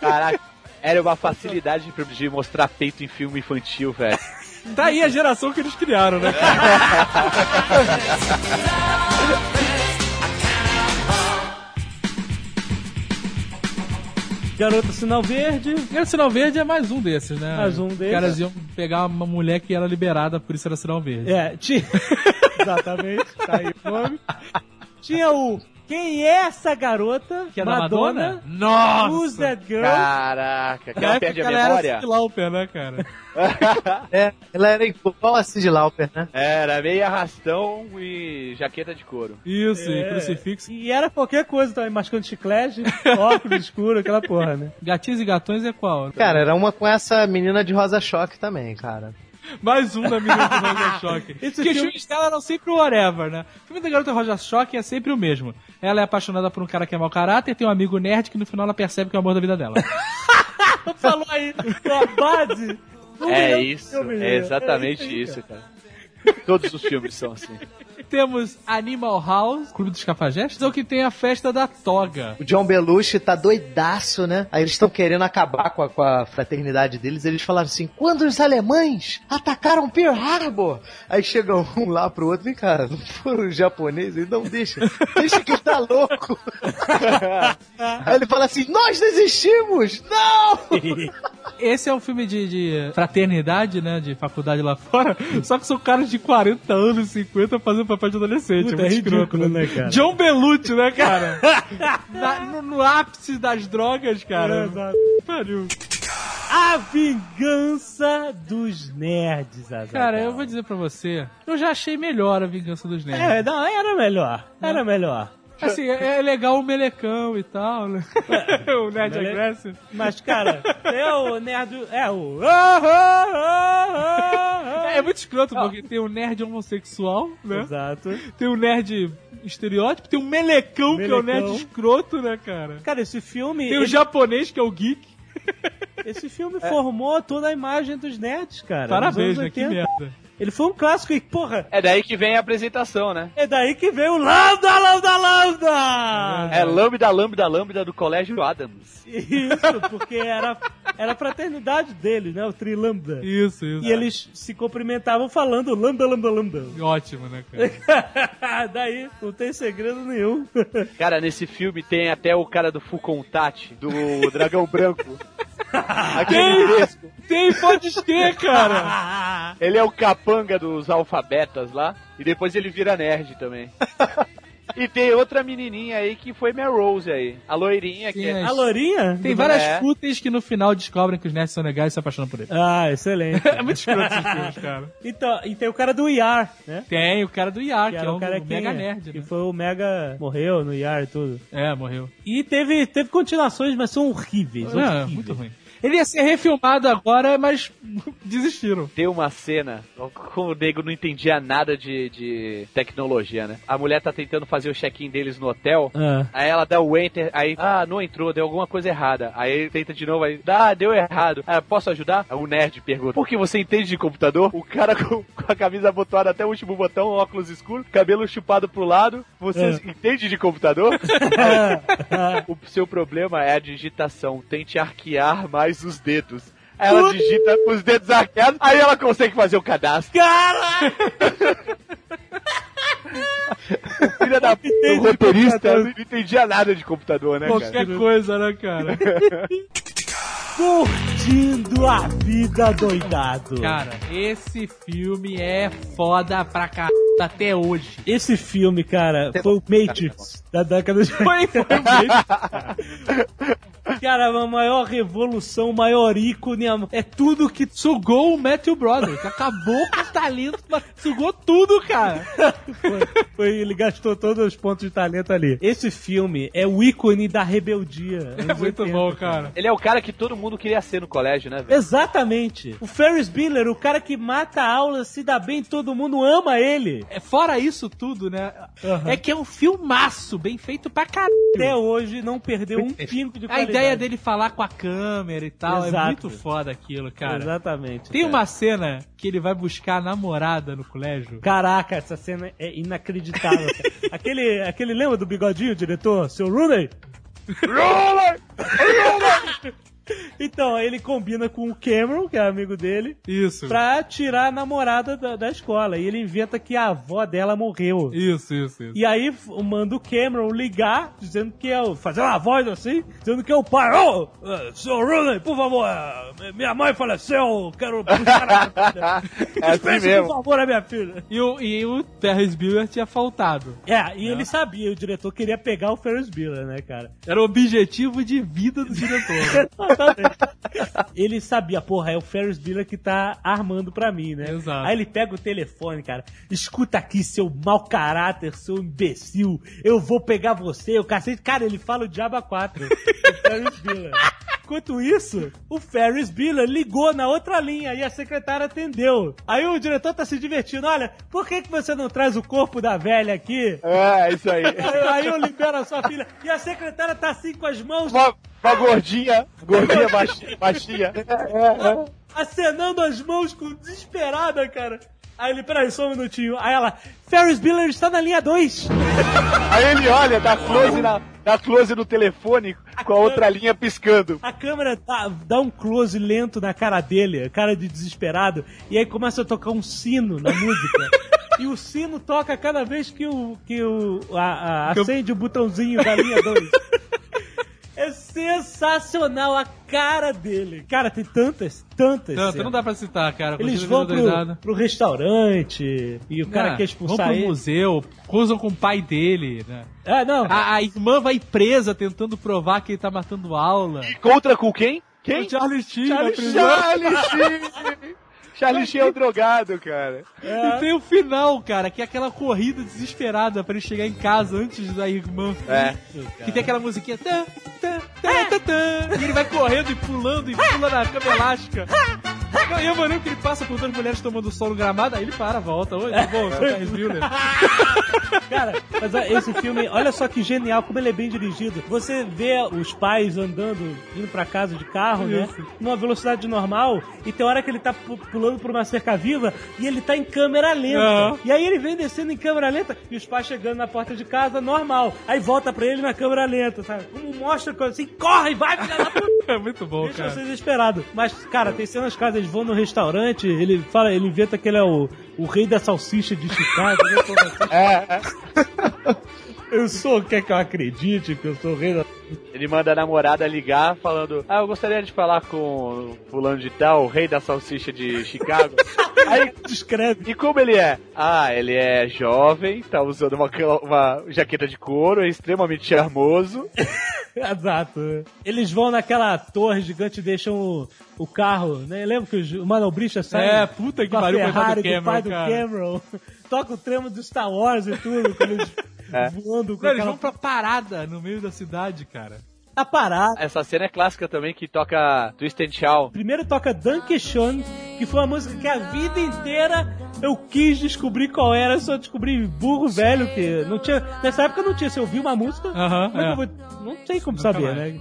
Caraca, era uma facilidade de- de mostrar peito em filme infantil, velho. Tá aí a geração que eles criaram, né, cara? Garota Sinal Verde. O sinal verde é mais um desses, né? Mais um Os desses. caras iam pegar uma mulher que era liberada, por isso era sinal verde. É, tinha... Exatamente, tá aí o nome. Tinha o Quem é essa garota? Que é da Madonna? Who's Nossa! that girl? Caraca, que ela perde a ela memória. Era Cyndi Lauper, né, cara? É, ela era igual a Cindy Lauper, né? Era meio arrastão e jaqueta de couro. Isso, e É. crucifixo. E era qualquer coisa também, mascando chiclete, óculos escuro, aquela porra, né? Gatinhos e gatões é qual? Cara, era uma com essa menina de rosa choque também, cara. Mais um da menina do Rosa Choque. Esse Porque os filme- filmes dela eram sempre o whatever, né? O filme da garota Rosa Choque é sempre o mesmo. Ela é apaixonada por um cara que é mau caráter, tem um amigo nerd que no final ela percebe que é o amor da vida dela. Falou aí, a base. É isso, do milhão. é exatamente aí, isso, cara. Todos os filmes são assim. Temos Animal House, Clube dos Cafajestes, ou que tem a festa da toga. O John Belushi tá doidaço, né? Aí eles estão querendo acabar com a, com a fraternidade deles. Eles falaram assim: quando os alemães atacaram Pearl Harbor, aí chega um lá pro outro, vem cá, não foram os japoneses? Não deixa, deixa que ele tá louco. aí ele fala assim: nós desistimos! Não! Esse é um filme de, de fraternidade, né? De faculdade lá fora. Só que são caras de 40 anos, 50 fazendo papel de adolescente. Puta, é é muito escroto, ridículo, né, cara? John Belushi, né, cara? Na- no, no ápice das drogas, cara. É, exato. Pariu. A vingança dos nerds, Azaghal. Cara, eu vou dizer pra você, eu já achei melhor a Vingança dos Nerds. É, não, era melhor. Era melhor. Assim, é, é legal o melecão e tal, né? o Nerd Mele- Aggressive. Mas, cara, é o nerd. É o. É muito escroto, porque tem o nerd homossexual, né? Exato. Tem o nerd estereótipo, tem o melecão, que é o nerd Melecão. escroto, né, cara? Cara, esse filme. Tem o ele- japonês, que é o geek. Esse filme formou toda a imagem dos nerds, cara. Parabéns, né? Que 80. merda. Ele foi um clássico e, porra, É daí que vem a apresentação, né? é daí que veio o Lambda, Lambda, Lambda! É lambda, lambda, lambda do Colégio Adams. Isso, porque era, era a fraternidade deles, né? O Tri Lambda. Isso, isso. E eles se cumprimentavam falando Lambda, Lambda, Lambda. Ótimo, né, cara? Daí não tem segredo nenhum. Cara, nesse filme tem até o cara do Full Contact, do Dragão Branco. Aquele fresco. Tem, pode ter, cara. Ele é o capanga dos alfabetas lá. E depois ele vira nerd também. E tem outra menininha aí que foi minha Rose aí. A loirinha que Sim, é... A Lourinha? Tem várias É. fúteis que no final descobrem que os nerds são legais e se apaixonam por ele. Ah, excelente. É muito escroto esses filmes, cara. Então, e tem o cara do IAR, né? Tem o cara do IAR, que, era é um o cara mega nerd, que né? foi o Mega morreu no IAR e tudo. É, morreu. E teve, teve continuações, mas são horríveis. É horríveis. muito ruim. Ele ia ser refilmado agora, mas desistiram. Tem uma cena, como o nego não entendia nada de, de tecnologia, né? A mulher tá tentando fazer o check-in deles no hotel. Ah. Aí ela dá o enter, aí, ah, não entrou, deu alguma coisa errada. Aí ele tenta de novo, aí, ah, deu errado. Ah, posso ajudar? O nerd pergunta, por que você entende de computador? O cara com, com a camisa abotoada até o último botão, óculos escuros, cabelo chupado pro lado, você entende de computador? o seu problema é a digitação, tente arquear mais os dedos. Aí ela digita os dedos arqueados, aí ela consegue fazer o cadastro. Cara! Filha da puta, o roteirista não entendia nada de computador, né, cara? Qualquer coisa, né, cara? Curtindo a vida doidado. cara, esse filme é foda pra caralho até hoje. Esse filme, cara, foi o Matrix da década de Foi, foi mesmo. Cara, a maior revolução, o maior ícone, a- é tudo que Sugou o Matthew Brothers. Acabou com o talento, mas sugou tudo, cara. foi, foi- Ele gastou todos os pontos de talento ali. Esse filme é o ícone da rebeldia. É muito 80, bom, cara. Ele é o cara que todo mundo queria ser no colégio, né, velho? Exatamente. O Ferris Bueller, o cara que mata a aula, se dá bem, todo mundo ama ele. É, Fora isso tudo, né? Aham. É que é um filmaço, bem feito pra caralho. Até hoje não perdeu um pingo de A qualidade. ideia dele falar com a câmera e tal é Exato. muito foda aquilo, cara. Exatamente. Tem cara. uma cena que ele vai buscar a namorada no colégio. Caraca, essa cena é inacreditável. aquele, aquele lembra do bigodinho, diretor? Seu Rooney? Então, ele combina com o Cameron, que é amigo dele, Isso. pra tirar a namorada da, da escola. E ele inventa que a avó dela morreu. Isso, isso, isso. E aí manda o Cameron ligar, dizendo que é o. fazer uma voz assim, dizendo que é o pai. Ô, eh, senhor Rooney, por favor, eh, minha mãe faleceu, quero buscar a. É assim mesmo. por favor, a minha filha. E o, e o Ferris Bueller tinha faltado. É, e ele sabia, o diretor queria pegar o Ferris Bueller, né, cara? Era o objetivo de vida do diretor. Exatamente. ele sabia, porra, é o Ferris Bueller que tá armando pra mim, né? Exato. Aí ele pega o telefone, cara. Escuta aqui, seu mau caráter, seu imbecil. Eu vou pegar você, o cacete. Cara, ele fala o Diaba 4. o Ferris Bueller. Enquanto isso, o Ferris Bueller ligou na outra linha e a secretária atendeu. Aí o diretor tá se divertindo. Olha, por que, que você não traz o corpo da velha aqui? É, isso aí. Aí, aí eu libero a sua filha. E a secretária tá assim com as mãos Uma, uma gordinha, gordinha baixinha. baixinha. acenando as mãos com desesperada, cara. Aí ele, peraí, só um minutinho. Aí ela, Ferris Bueller está na linha 2. Aí ele olha, dá close, na, dá close no telefone com a outra linha piscando. A câmera dá, dá um close lento na cara dele, cara de desesperado, e aí começa a tocar um sino na música. e o sino toca cada vez que o. que o. A, a- acende o botãozinho da linha 2. Sensacional a cara dele. Cara, tem tantas, tantas. Não, cenas. não dá pra citar, cara. Eles vão pro, pro restaurante e o cara Ah, quer expulsar Vão pro ele. museu, cruzam com o pai dele, né? Ah, não. A, a irmã vai presa tentando provar que ele tá matando aula. Contra com quem? Quem? O Charlie Sheen. Charlie Sheen! Charlie Sheen é o drogado, cara. E tem o final, cara, que é aquela corrida desesperada pra ele chegar em casa antes da irmã. É. Que tem aquela musiquinha. Tá, tá, tá, tá, tá, e ele vai correndo e pulando e pula na cama elástica. Não, E eu maneiro que ele passa por duas mulheres tomando sol no gramado, aí ele para, volta. Oi, tudo bom? Sou o Ferris Bueller. Cara, mas esse filme, olha só que genial, como ele é bem dirigido. Você vê os pais andando, indo pra casa de carro, né? Isso. Numa velocidade normal, e tem hora que ele tá pu- pulando por uma cerca viva e ele tá em câmera lenta. Aham. E aí ele vem descendo em câmera lenta e os pais chegando na porta de casa normal. Aí volta pra ele na câmera lenta, sabe? Como mostra coisa assim, corre, vai, filha da puta! É muito bom, Deixa cara. você desesperado. Mas, cara, tem cenas caras, eles vão no restaurante, ele fala, ele inventa que ele é o, o rei da salsicha de Chicago, né? Assim? É, é. Eu sou, quer que eu acredite que eu sou o rei da Ele manda a namorada ligar falando: Ah, eu gostaria de falar com fulano de tal, o rei da salsicha de Chicago. Aí Descreve. E como ele é? Ah, ele é jovem, tá usando uma, uma jaqueta de couro, é extremamente charmoso. Exato. Eles vão naquela torre gigante e deixam o, o carro, né? Lembra que os- o manobrista sai É, puta que pariu, Ferrari do do, Cameron, pai do cara. Cameron. Toca o tremo do Star Wars e tudo, com eles voando com Não, eles vão pra parada no meio da cidade, cara. Tá parado. Essa cena é clássica também que toca Twist and Shout. Primeiro toca Donkey Kong, que foi uma música que a vida inteira eu quis descobrir qual era, só descobri burro velho, que não tinha. Nessa época não tinha, se eu ouvir uma música, como é que é. eu vou- não tem como saber, mais. né?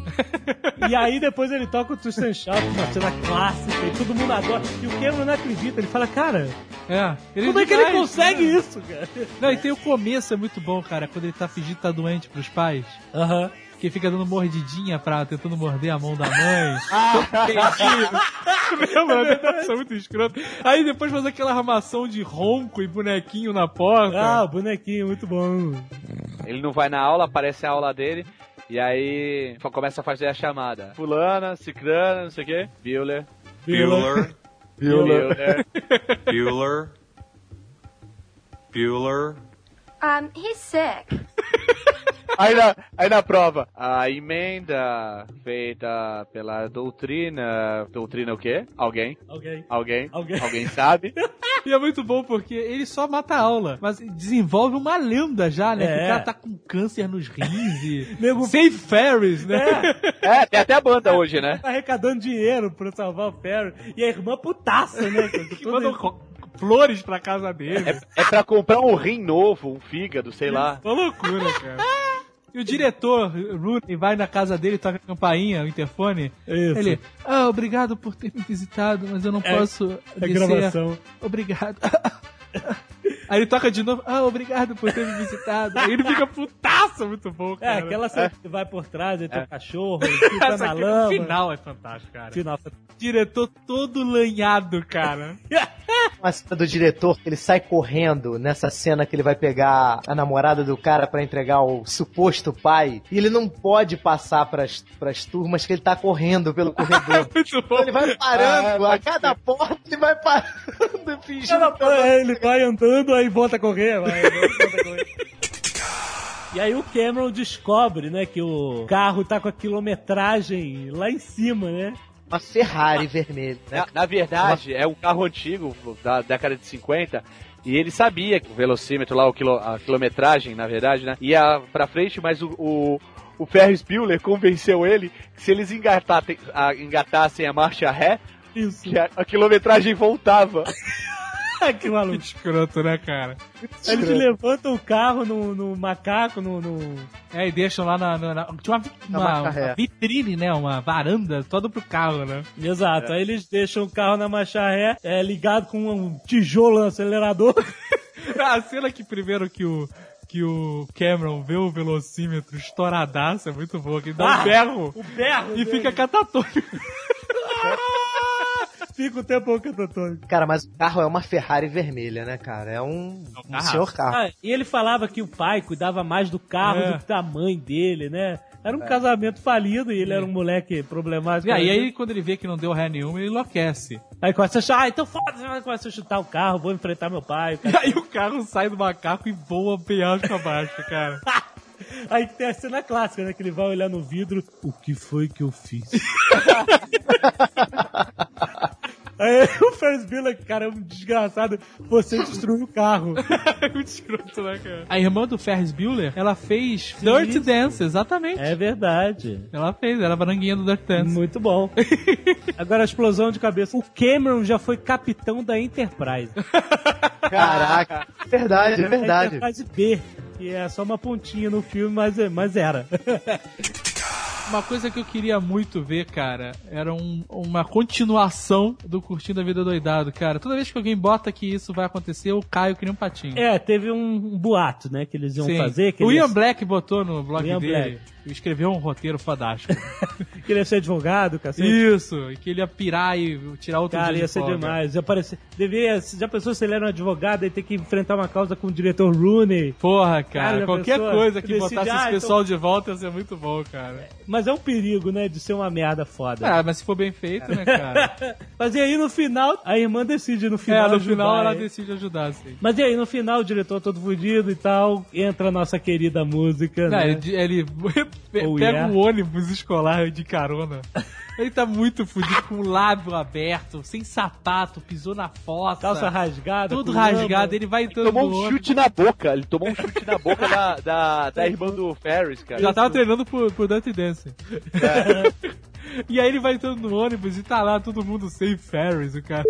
E aí depois ele toca o Twist and Shout, uma cena clássica, e todo mundo adora. E o Cameron não acredita, ele fala, cara, É. Ele como é que ele faz, consegue né? isso, cara? Não, e tem o começo, é muito bom, cara, quando ele tá fingindo que tá doente pros pais. Aham. Que fica dando mordidinha pra tentando morder a mão da mãe. Lembra? Isso é muito escroto. Aí depois faz aquela armação de ronco e bonequinho na porta. Ah, bonequinho, muito bom. Ele não vai na aula, aparece a aula dele. E aí começa a fazer a chamada. Fulana, Cicrana, não sei o quê. Bueller. Bueller, Bueller. Bueller, Bueller. Um, he's sick. Aí na, aí na prova, a emenda feita pela doutrina. Doutrina o quê? Alguém? Alguém. Alguém? Alguém. Alguém sabe? E é muito bom porque ele só mata a aula, mas desenvolve uma lenda já, né? Que É. o cara tá com câncer nos rins e. Nego- Save Ferris, né? É, tem até a banda hoje, né? Arrecadando dinheiro pra salvar o Perry. E a irmã putaça, né? Que mandam ro- flores pra casa dele. É, é pra comprar um rim novo, um fígado, sei lá. Uma loucura, cara. E o diretor, Rooney, vai na casa dele, toca a campainha, o interfone. Isso. Ele, ah, obrigado por ter me visitado, mas eu não É- posso É descer. gravação. Obrigado. Aí ele toca de novo, ah, obrigado por ter me visitado. Aí ele fica putaço, muito bom, É, cara. aquela cena que vai por trás, aí tem o cachorro, ele fica na aqui, o lama. final é fantástico, cara. Final. Diretor todo lanhado, cara. Uma cena do diretor ele sai correndo nessa cena que ele vai pegar a namorada do cara pra entregar o suposto pai. E ele não pode passar pras, pras turmas que ele tá correndo pelo corredor. Então ele vai parando, Ah, a cada porta ele vai parando, fingindo. Ela, é, ele vai andando, aí volta a correr, vai, volta a correr. E aí o Cameron descobre, né, que o carro tá com a quilometragem lá em cima, né? Uma Ferrari vermelha, né? Na, na verdade, é um carro antigo, da década de 50, e ele sabia que o velocímetro lá, o quilo- a quilometragem, na verdade, né, ia pra frente, mas o, o, o Ferris Bueller convenceu ele que se eles engatassem a, engatassem a marcha ré, Isso. que a, a quilometragem voltava. que maluco. Que escroto, né, cara? Eles levantam o carro no, no macaco, no, no- É, e deixam lá na. na- na- tinha uma, Na uma, ré. uma vitrine, né? Uma varanda toda pro carro, né? Exato. Aí eles deixam o carro na marcha ré, é, ligado com um tijolo no acelerador. A cena que primeiro que o. Que o Cameron vê o velocímetro estouradaço, é muito boa, que ele dá um Ah! berro O berro e dele. fica catatônico. Fica o tempo catatônico. Cara, mas o carro é uma Ferrari vermelha, né, cara? É um, um carro. senhor carro. Ah, e ele falava que o pai cuidava mais do carro É. do que da mãe dele, né? Era um casamento falido e ele era um moleque problemático. E aí, aí, quando ele vê que não deu ré nenhuma, ele enlouquece. Aí começa a achar, ah, então foda-se, começa a chutar o carro, vou enfrentar meu pai. E aí o carro sai do macaco e voa penhasco abaixo, cara. Aí tem a cena clássica, né? Que ele vai olhar no vidro, o que foi que eu fiz? Aí o Ferris Bueller, cara, é um desgraçado, você destruiu o carro. É muito escroto, né, cara? A irmã do Ferris Bueller, ela fez Dirty Dance, exatamente. É verdade. Ela fez, ela era a baranguinha do Dirty Dance. Muito bom. Agora a explosão de cabeça. O Cameron já foi capitão da Enterprise. Caraca. Verdade, é verdade. A Enterprise B, que é só uma pontinha no filme, mas, é- mas era. Uma coisa que eu queria muito ver, cara, era um- uma continuação do Curtindo a Vida Doidado, cara. Toda vez que alguém bota que isso vai acontecer, eu caio que nem um patinho. É, teve um, boato, né, que eles iam Sim. fazer. Que o ele Ian ia- Black botou no blog Ian dele. Black. Escreveu um roteiro fodástico. Que ele ia ser advogado, cacete. Isso, e que ele ia pirar e tirar outro Cara, ia ser folga. demais. Ia parecer, deveria, já pensou se ele era um advogado e ter que enfrentar uma causa com o diretor Rooney? Porra, Cara, cara, qualquer coisa que Decide, botasse ah, esse então- pessoal de volta ia ser muito bom, cara. Mas é um perigo, né, de ser uma merda foda. Ah, mas se for bem feito, né, cara? Mas e aí no final, a irmã decide no final é, no ajudar, final ela decide ajudar, sim. Mas e aí no final, o diretor todo fudido e tal, entra a nossa querida música, Não, né? ele, ele pe- Oh, pega yeah. um ônibus escolar de carona. Ele tá muito fudido, com o lábio aberto, sem sapato, pisou na fossa. Calça rasgada, Tudo rasgado, ele vai entrando Tomou no um chute na boca. Ele tomou um chute na boca da, da, da irmã do Ferris, cara. Já tava treinando pro, pro Dante Dance. E aí ele vai entrando no ônibus e tá lá todo mundo sem Ferris, o cara.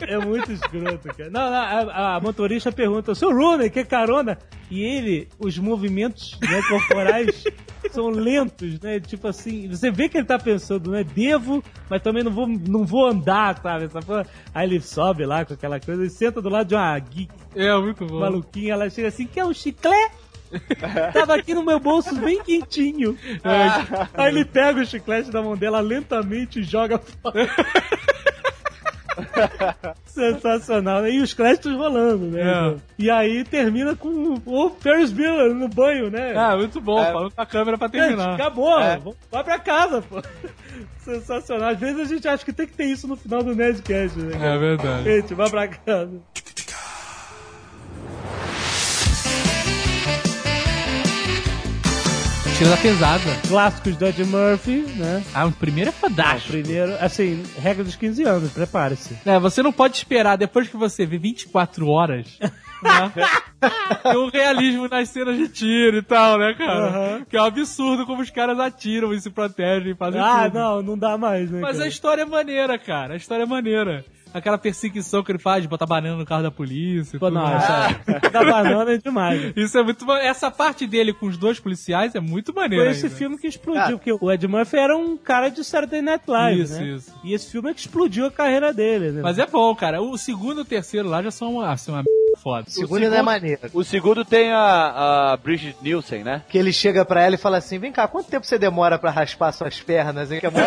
É muito escroto, cara. Não, não, a, a motorista pergunta, seu Rooney, que carona? E ele, os movimentos né, corporais são lentos, né? Tipo assim, você vê que ele tá pensando, né? Devo, mas também não vou, não vou andar, sabe? Essa porra. Aí ele sobe lá com aquela coisa e senta do lado de uma geek É, muito bom. maluquinha. Ela chega assim, quer um chiclete? Tava aqui no meu bolso bem quentinho. Aí ele pega o chiclete da mão dela lentamente e joga fora. Sensacional. E os créditos rolando, né? É. E aí termina com o Ferris Bueller no banho, né? Ah, muito bom, É. falando com a câmera pra Gente, terminar. acabou. É. Vamos- Vai pra casa, pô. Sensacional. Às vezes a gente acha que tem que ter isso no final do Nerdcast, né? É verdade. Gente, vai pra casa. Tira da pesada. Clássicos do Ed Murphy, né? Ah, o primeiro é fantástico. Primeiro, assim, regra dos 15 anos, prepare-se. É, você não pode esperar, depois que você vê 24 horas, né? Tem um realismo nas cenas de tiro e tal, né, cara? Aham. Que é um absurdo como os caras atiram e se protegem e fazem Ah, tudo. não, não dá mais, né? Mas cara? a história é maneira, cara. A história é maneira. Aquela perseguição que ele faz de botar banana no carro da polícia. e Pô, tudo não, mais. da banana é demais. Isso é muito Essa parte dele com os dois policiais é muito maneira. Foi esse ainda. filme que explodiu, Ah. porque o Ed Murphy era um cara de Saturday Night Live, Isso, né? isso. E esse filme é que explodiu a carreira dele, né? Mas é bom, cara. O segundo e o terceiro lá já são uma, assim, uma foda. O segundo ainda é maneiro. O segundo tem a, a Bridget Nielsen, né? Que ele chega pra ela e fala assim: vem cá, quanto tempo você demora pra raspar suas pernas, hein? Que é muito...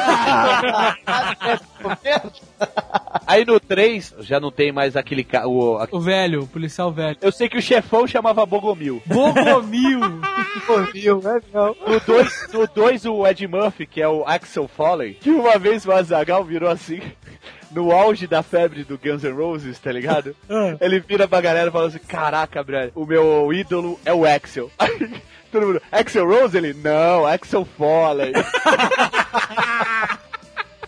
Aí no 3, já não tem mais aquele ca... o, a- O velho, o policial velho. Eu sei que o chefão chamava Bogomil. Bogomil! É, não. No 2, no dois, o Ed Murphy, que é o Axel Foley, que uma vez o Azagal virou assim, no auge da febre do Guns N' Roses, tá ligado? Ah. Ele vira pra galera e fala assim: Caraca, brother, o meu ídolo é o Axel. Aí todo mundo, Axel Rose? Ele, não, Axel Foley.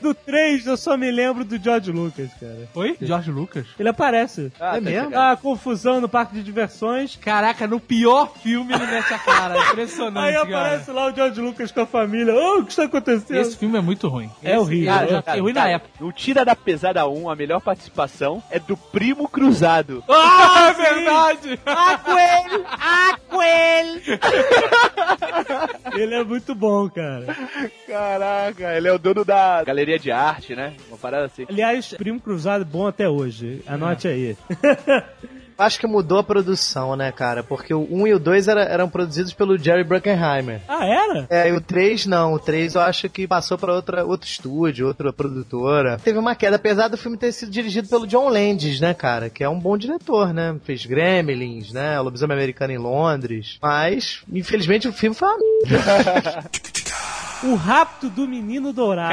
Do 3 eu só me lembro do George Lucas, cara. Oi? George Lucas? Ele aparece. Ah, tá mesmo? chegando. Ah, confusão no parque de diversões. Caraca, no pior filme ele mete a cara. Impressionante, Aí cara. aparece lá o George Lucas com a família. Oh, o que está acontecendo? Esse filme é muito ruim. É Esse- horrível. Ah, já Cara, foi ruim na cara, época. No Tira da Pesada 1, a melhor participação é do Primo Cruzado. Ah, é verdade! Ele é muito bom, cara. Caraca, ele é o dono da galeria de arte, né? Uma parada assim. Aliás, Primo Cruzado é bom até hoje. Anote aí. Acho que mudou a produção, né, cara? Porque o 1 e o 2 era- eram produzidos pelo Jerry Bruckheimer. ah, era? É, e o 3 não. O 3 eu acho que passou pra outra, outro estúdio, outra produtora. Teve uma queda, apesar do filme ter sido dirigido pelo John Landis, né, cara? Que é um bom diretor, né? Fez Gremlins, né? O Lobisomem Americano em Londres. Mas, infelizmente, o filme foi uma... O Rapto do Menino Dourado.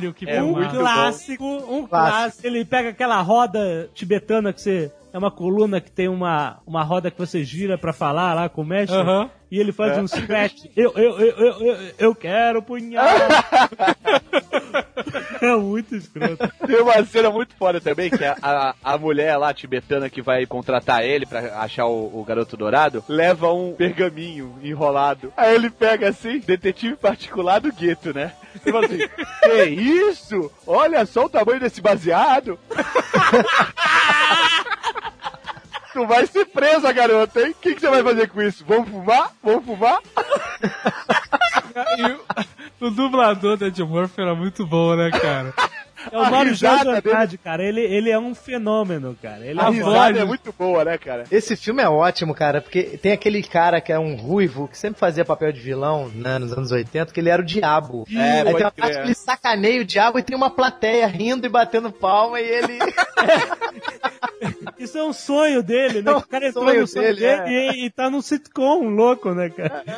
Caralho, que É um muito bom. clássico, um Clássico. clássico. Ele pega aquela roda tibetana que você. É uma coluna que tem uma, uma roda que você gira pra falar lá com o mestre. Aham. E ele faz um scratch. Eu, eu, eu, eu, eu, eu quero punhal. é muito escroto. Tem uma cena muito foda também, que a, a, a mulher lá tibetana que vai contratar ele pra achar o, o garoto dourado, leva um pergaminho enrolado. Aí ele pega assim, detetive particular do gueto, né? E fala assim, que isso? Olha só o tamanho desse baseado. Tu vai ser presa, garota, hein? O que, que você vai fazer com isso? Vamos fumar? Vamos fumar? E o, o dublador da Ed Murphy era muito bom, né, cara? É o A Mário Jorge Andrade, cara. Ele, ele é um fenômeno, cara. Ele é A um risada é muito boa, né, cara? Esse filme é ótimo, cara, porque tem aquele cara que é um ruivo, que sempre fazia papel de vilão, né, nos anos 80, que ele era o diabo. É, Aí tem uma parte que ele sacaneia o diabo e tem uma plateia rindo e batendo palma e ele... Isso é um sonho dele, né? É um o cara entrou sonho no sonho dele, dele, e, e tá num sitcom louco, né, cara?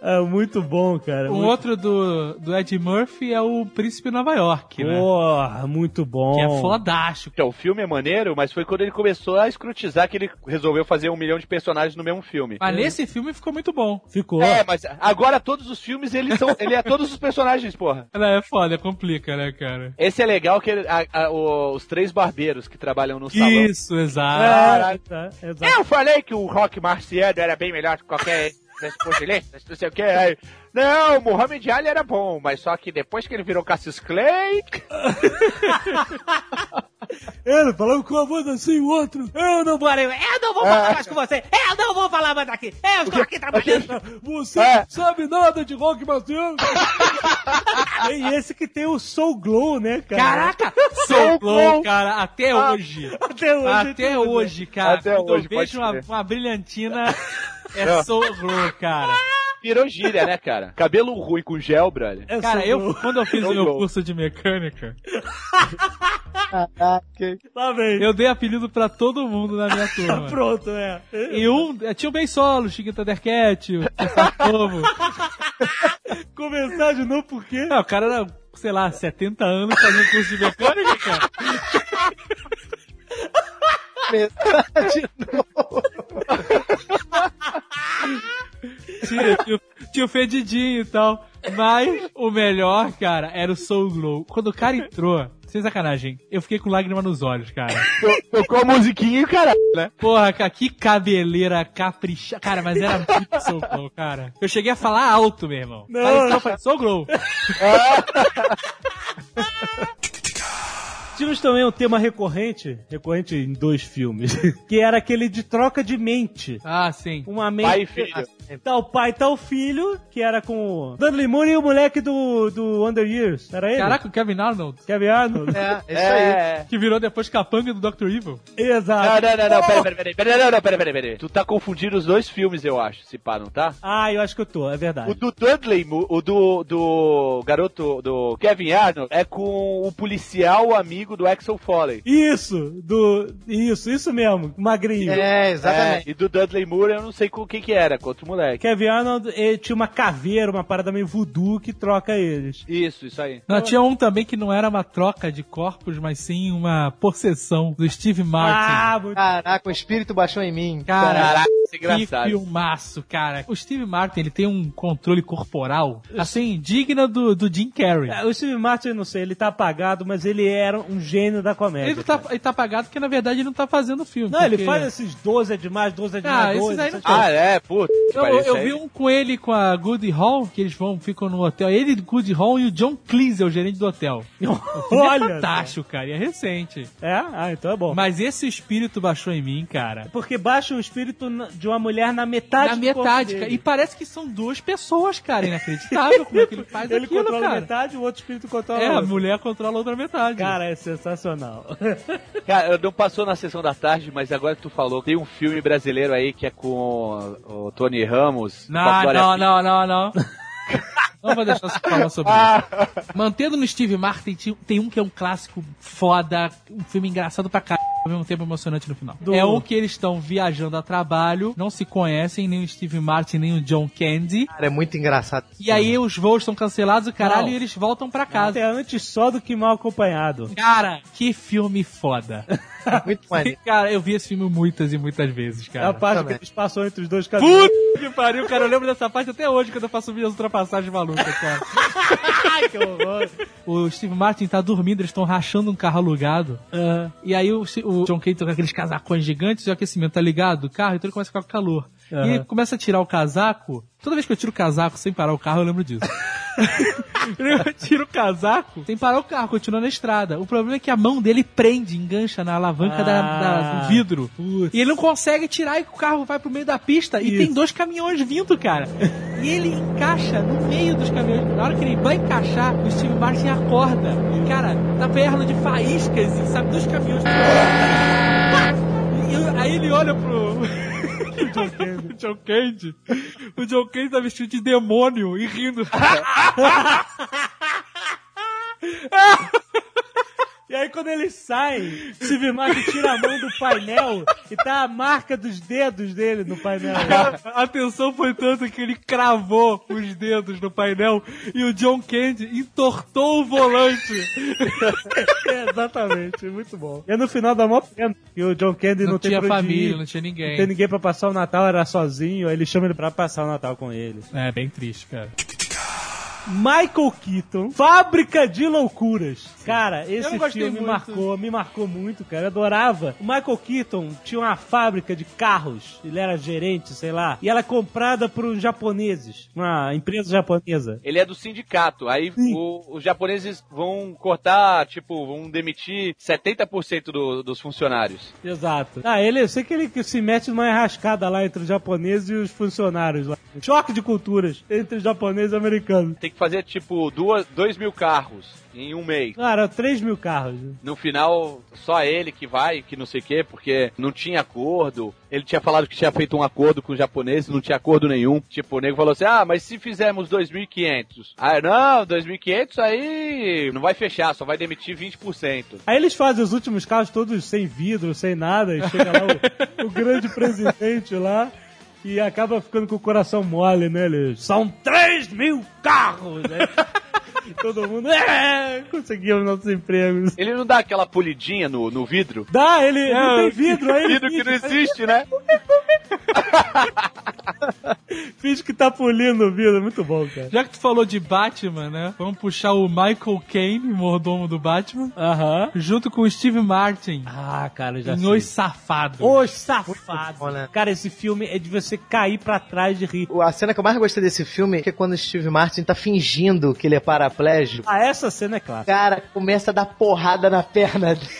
É muito bom, cara. O muito... outro do, do Ed Murphy é o Príncipe Nova York, né? Porra, muito bom. Que é fodástico. Então, o filme é maneiro, mas foi quando ele começou a escrutizar que ele resolveu fazer um milhão de personagens no mesmo filme. Mas nesse filme ficou muito bom. Ficou. É, mas agora todos os filmes, eles são, ele é todos os personagens, porra. Ela é foda, complica, né, cara? Esse é legal que ele- a- a- o- os três barbeiros que trabalham no salão. Isso, exato. É, tá, exato. Eu falei que o Rock Marciano era bem melhor que qualquer das pugilistas, não sei o que. Aí, não, Muhammad Ali era bom, mas só que depois que ele virou Cassius Clay, Ele falou com a voz assim, o outro. Eu não vou, eu não vou falar mais com você. Eu não vou falar mais aqui. Eu estou aqui trabalhando. Você É. não sabe nada de rock Marciano. e esse que tem o Soul Glow, né, cara? Caraca, Soul Glow, cara, até hoje. Até hoje. Até né? hoje, cara. Até hoje, eu vejo uma, uma brilhantina, é Glow, cara. virou gíria, né, cara? Cabelo ruim com gel, brother. É Cara, eu, quando eu fiz o meu curso de mecânica, Lá vem. eu dei apelido pra todo mundo na minha turma. Pronto, é. E um, tinha o Ben Solo, Chiquita Dercat, o Novo. Começar de novo por quê? Não, o cara era, sei lá, 70 anos fazendo curso de mecânica, cara. de novo. Tinha, tinha, tinha o fedidinho e tal. Mas o melhor, cara, era o Soul Glow. Quando o cara entrou, sem sacanagem, eu fiquei com lágrima nos olhos, cara. To- Tocou a musiquinha e o cara, né? Porra, cara, que cabeleira caprichada. Cara, mas era muito Soul Glow, cara. Eu cheguei a falar alto, meu irmão. Não, Parecia- não. eu falei, Soul Glow. Tivemos também um tema recorrente, recorrente em dois filmes, que era aquele de troca de mente. Ah, sim. Uma mente. Pai e filho. Tá o pai, tá o filho, que era com o Dudley Moore e o moleque do, do Under Years. Era ele? Caraca, o Kevin Arnold, Kevin Arnold. É, é isso aí. É. que virou depois capanga do Dr. Evil. Não, Exato. não, não, não, pera, pera, pera, pera, não, não, pera, pera, pera. Tu tá confundindo os dois filmes, eu acho, se pá, não tá? Ah, eu acho que eu tô, é verdade. O do Dudley, o do, do garoto, do Kevin Arnold, é com o policial amigo do Axel Foley. Isso, do. Isso, isso mesmo, magrinho. É, exatamente. É, e do Dudley Moore eu não sei com quem que era, com outro moleque. Kevin Arnold ele tinha uma caveira, uma parada meio voodoo que troca eles. Isso, isso aí. Não, tinha um também que não era uma troca de corpos, mas sim uma possessão do Steve Martin. Ah, muito Caraca, o espírito baixou em mim. Cara, Caraca, isso é que engraçado. filmaço, cara. O Steve Martin, ele tem um controle corporal, assim, digno do, do Jim Carrey. É, O Steve Martin, eu não sei, ele tá apagado, mas ele era um gênio da comédia. Ele, tá, cara. ele tá apagado porque, na verdade, ele não tá fazendo filme. Não, ele porque- faz esses 12 é demais, 12 é Ah, demais, esses 12. aí essas não-. Ah, é, puta. que Eu, eu vi um com ele com a Goody Hall, que eles vão, ficam no hotel. Ele, Goody Hall e o John Cleese, é o gerente do hotel. Olha, é fantástico, cara. E é recente. É? Ah, então é bom. Mas esse espírito baixou em mim, cara. Porque baixa o espírito de uma mulher na metade Na do metade, corpo cara. dele. E parece que são duas pessoas, cara. Inacreditável como é que ele faz Ele aquilo, controla cara. metade, o outro espírito controla É, a mulher controla a outra metade. Cara, é sensacional. Cara, não passou na sessão da tarde, mas agora que tu falou, tem um filme brasileiro aí que é com o, o Tony Ramos. Não, não, Pires. não, não, não. Não vou deixar você falar sobre isso. Mantendo no Steve Martin, tem- um que é um clássico foda, um filme engraçado pra caralho, ao mesmo tempo emocionante no final. Do- É um que eles estão viajando a trabalho, não se conhecem, nem o Steve Martin, nem o John Candy. Cara, é muito engraçado. E aí os voos são cancelados, o caralho, Não. e eles voltam pra casa. É antes só do que mal acompanhado. Cara, que filme foda. Muito maneiro. cara, eu vi esse filme muitas e muitas vezes, É cara. a parte também. que eles passam entre os dois caminhos. Puta que pariu, cara. Eu lembro dessa parte até hoje, quando eu faço minhas ultrapassagens malucas, cara. Que horror. O Steve Martin tá dormindo, eles estão rachando um carro alugado. E aí o, o John Kane tá com aqueles casacões gigantes e o aquecimento tá ligado do carro, então ele começa a ficar com calor. E Aham. ele começa a tirar o casaco. Toda vez que eu tiro o casaco sem parar o carro, eu lembro disso. Ele tira o casaco sem parar o carro, continua na estrada. O problema é que a mão dele prende, engancha na alavanca da, da- do vidro. Putz. E ele não consegue tirar e o carro vai pro meio da pista e Isso. tem dois caminhões vindo, cara. E ele encaixa no meio dos caminhões. Na hora que ele vai encaixar, o Steve Martin acorda. E, cara, tá perna de faíscas e sabe, dos caminhões. E aí ele olha pro. o John Candy. O John Candy tá vestido de demônio e rindo. E aí quando eles saem, Steve Martin tira a mão do painel e tá a marca dos dedos dele no painel. A atenção foi tanta que ele cravou os dedos no painel e o John Candy entortou o volante. É, exatamente, muito bom. E é no final da mó pena que o John Candy não, Não, tinha família, não tinha Não tem ninguém. ninguém pra passar o Natal, era sozinho, aí ele chama ele pra passar o Natal com ele. É, bem triste, cara. Michael Keaton, Fábrica de Loucuras. Cara, esse filme marcou, me marcou muito, cara. Eu adorava. O Michael Keaton tinha uma fábrica de carros. Ele era gerente, sei lá. E ela é comprada por uns japoneses. Uma empresa japonesa. Ele é do sindicato. Aí o- os japoneses vão cortar, tipo, vão demitir 70% do- dos funcionários. Exato. Ah, ele, eu sei que ele que se mete numa enrascada lá entre os japoneses e os funcionários lá. Choque de culturas entre os japoneses e os americanos. Tem que fazer, tipo, duas, dois mil carros em um mês. Cara, 3 mil carros. No final, só ele que vai, que não sei o quê, porque não tinha acordo. Ele tinha falado que tinha feito um acordo com os japoneses, não tinha acordo nenhum. Tipo, o nego falou assim: ah, mas se fizermos 2.500? Ah, não, 2.500 aí não vai fechar, só vai demitir 20%. Aí eles fazem os últimos carros todos sem vidro, sem nada, e chega lá o, o grande presidente lá e acaba ficando com o coração mole, né? Eles, São 3 mil carros, né? E todo mundo, é, conseguimos nossos empregos. Ele não dá aquela polidinha no, no vidro? Dá, ele não tem vidro, aí Vidro que não finge, existe, né? finge que tá polindo o vidro, muito bom, cara. Já que tu falou de Batman, né? Vamos puxar o Michael Caine, mordomo do Batman, Aham. junto com o Steve Martin Ah, cara, já em sei. Os Safados. Os safados. bom, né? Cara, esse filme é de você cair pra trás de rir. A cena que eu mais gostei desse filme é quando o Steve Martin tá fingindo que ele é paraplégico. Ah, essa cena é clássica. Cara, começa a dar porrada na perna dele.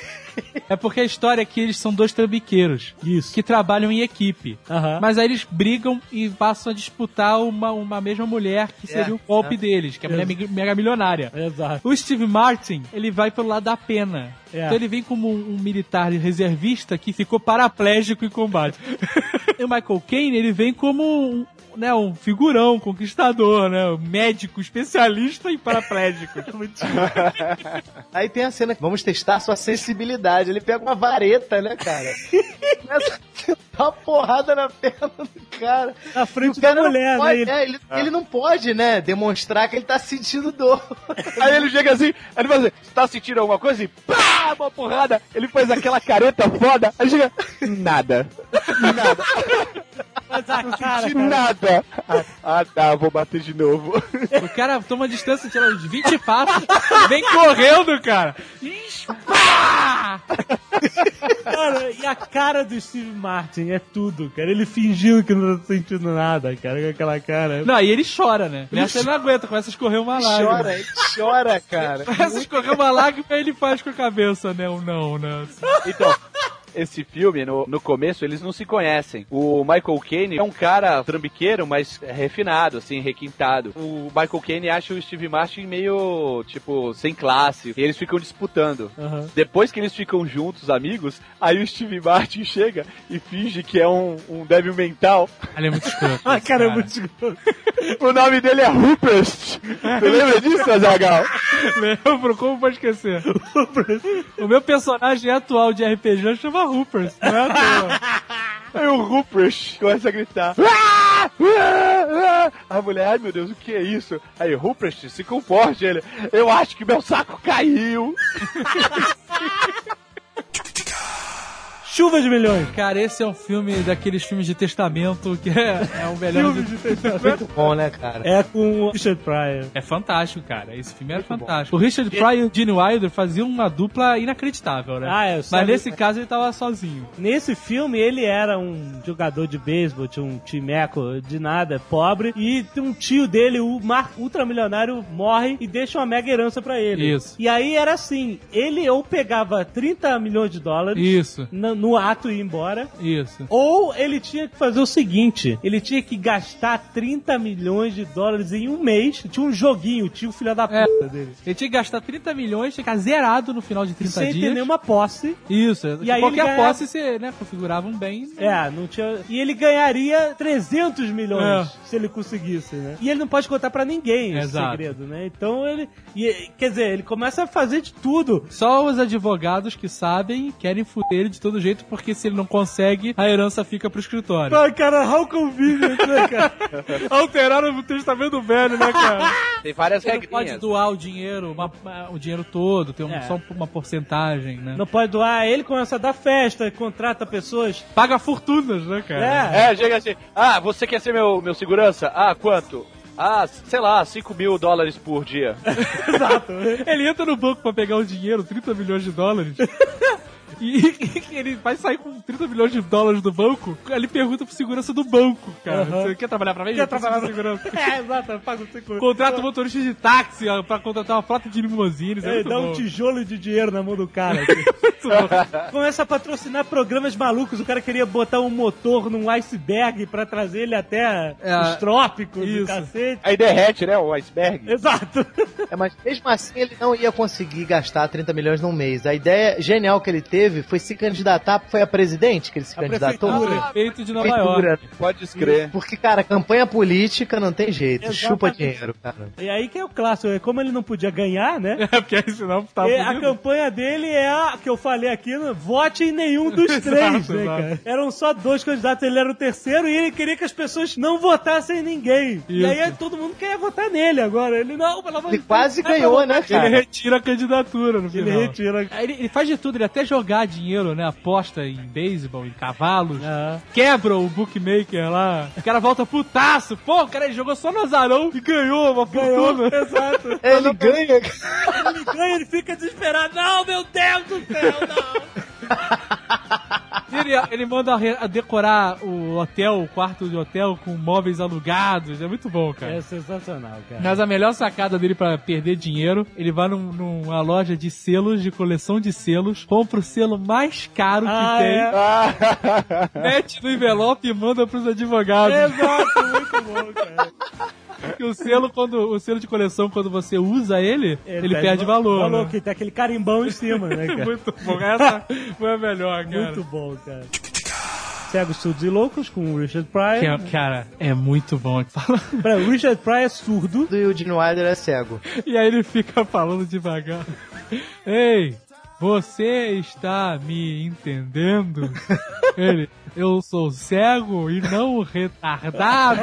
É porque a história é que eles são dois trambiqueiros Isso. que trabalham em equipe. Aham. Mas aí eles brigam e passam a disputar uma, uma mesma mulher que seria É, o golpe é. deles, que é a mulher mega- mega milionária. Exato. O Steve Martin, ele vai pelo lado da pena. É. Então ele vem como um, um militar reservista que ficou paraplégico em combate. e o Michael Caine, ele vem como um, né, um figurão, conquistador, né? Um médico especialista em paraplégicos. Aí tem a cena que vamos testar sua sensibilidade. Ele pega uma vareta, né, cara? Começa a dar uma porrada na perna do cara. Na frente cara da mulher, pode, né? Ele- é, ele, ele não pode, né, demonstrar que ele tá sentindo dor. Aí ele chega assim, ele fala assim, você tá sentindo alguma coisa? E pá, uma porrada. Ele faz aquela careta foda, aí chega, nada, nada, Mas a cara, de cara, nada. Ah, ah, tá, vou bater de novo. o cara toma distância, tira uns 20 passos, vem correndo, cara. Cara, e a cara do Steve Martin é tudo, cara. Ele fingindo que não tá sentindo nada, cara, com aquela cara. Não, e ele chora, né? Nessa ele não aguenta, começa a escorrer uma lágrima. Chora, ele chora, cara. Começa a escorrer uma lágrima e ele faz com a cabeça, né? Um não, né? Então, esse filme, no, no começo, eles não se conhecem. O Michael Caine é um cara trambiqueiro, mas refinado, assim, requintado. O Michael Caine acha o Steve Martin meio, tipo, sem classe. E eles ficam disputando. Aham. Depois que eles ficam juntos, amigos, aí o Steve Martin chega e finge que é um, um débil mental. Ele é muito escroto. Ah, cara, é muito escroto. O nome dele é Rupert. Você lembra disso, Azagal? Lembro, como pode esquecer? o meu personagem atual de RPG chama Rupert, não é à toa. Aí o Rupert começa a gritar. A mulher, ai meu Deus, o que é isso? Aí, Rupert, se comporte. Ele, eu acho que meu saco caiu. chuva de milhões. Cara, esse é um filme daqueles filmes de testamento que é, é o melhor Filme de... testamento. Muito bom, né, cara? É com o Richard Pryor. É fantástico, cara. Esse filme era fantástico. O Richard Pryor e o Gene Wilder faziam uma dupla inacreditável, né? Ah, é, Mas nesse caso ele tava sozinho. Nesse filme, ele era um jogador de beisebol, tinha um timeco de nada, pobre, e um tio dele, o Mar ultramilionário, morre e deixa uma mega herança pra ele. Isso. E aí era assim, ele ou pegava 30 milhões de dólares Isso, no, no ato e ir embora, isso. ou ele tinha que fazer o seguinte, ele tinha que gastar 30 milhões de dólares em um mês, tinha um joguinho, tinha o filho da É. puta dele. Ele tinha que gastar 30 milhões, tinha que ficar zerado no final de 30 Sem ter dias. nenhuma posse. Isso, E aí qualquer ele ganhava- posse você né, configurava um bem. É, não tinha. E ele ganharia 300 milhões É. se ele conseguisse, né? E ele não pode contar pra ninguém esse Exato. segredo, né? Então ele. e- quer dizer, ele começa a fazer de tudo. Só os advogados que sabem querem fuder ele de todo jeito, porque se ele não consegue, a herança fica pro escritório. Ai, cara, how convenient, né, cara? Alteraram o testamento velho, né, cara? Tem várias Você não pode regrinhas. doar o dinheiro, uma- uma- o dinheiro todo, tem um- É. só uma porcentagem, né? Não pode doar, ele começa a dar festa, contrata pessoas. Paga fortunas, né, cara? É. É, chega assim. Ah, você quer ser meu, meu segurança? Ah, quanto? Ah, sei lá, 5 mil dólares por dia. Exato. Ele entra no banco pra pegar o dinheiro, 30 milhões de dólares. E ele vai sair com 30 milhões de dólares do banco. Ele pergunta pro segurança do banco, cara. Aham. Você quer trabalhar pra mim? Quer Eu trabalhar de segurança. É, exato, eu pago cinco. Contrata um motorista de táxi ó, pra contratar uma frota de limousines. É, É, dá bom. um tijolo de dinheiro na mão do cara. Começa a patrocinar programas malucos. O cara queria botar um motor num iceberg pra trazer ele até É, os trópicos isso. cacete. Aí derrete, né, o iceberg. Exato. É, mas mesmo assim ele não ia conseguir gastar 30 milhões num mês. A ideia genial que ele teve foi se candidatar, foi a presidente que ele se A candidatou? prefeitura. Prefeito de Nova Prefeitura. York. Pode escrever. Porque, cara, campanha política não tem jeito. Exatamente. Chupa dinheiro, cara. E aí que é o clássico. é Como ele não podia ganhar, né? É, porque aí senão tá E a fudido. campanha dele é a que eu falei aqui, né? vote em nenhum dos Exato, três, né, exato. cara? Eram só dois candidatos, ele era o terceiro e ele queria que as pessoas não votassem em ninguém. E Isso. aí todo mundo quer votar nele agora. Ele não, pelo amor Ele de Deus, quase é ganhou, né, nele. Ele cara? retira a candidatura no Ele final. retira. Aí Ele, ele faz de tudo, ele até jogar dinheiro, né? Aposta em beisebol, em cavalos. Ah. Quebra o bookmaker lá. O cara volta putaço. Pô, o cara ele jogou só no azarão e ganhou uma Ganhou, fortuna. exato. Ele ganha. Ele ganha, ele fica desesperado. Não, meu Deus do céu, não. Ele, ele manda a decorar o hotel, o quarto de hotel com móveis alugados. É muito bom, cara. É sensacional, cara. Mas a melhor sacada dele pra perder dinheiro, ele vai num- numa loja de selos, de coleção de selos, compra o selo mais caro que Ah, tem, é. mete no envelope e manda pros advogados. Exato, muito bom, cara. Porque o selo, quando, o selo de coleção, quando você usa ele, ele, perde va- valor. Valor, né? que tem aquele carimbão em cima, né, cara? Muito bom. Essa foi a melhor, cara. Muito bom, cara. Cegos, Surdos e Loucos, com o Richard Pryor. Que é- cara, é muito bom. Fala- Pera, o Richard Pryor é surdo. E o Gene Wilder é cego. E aí ele fica falando devagar. Ei, você está me entendendo? Ele, eu sou cego e não retardado.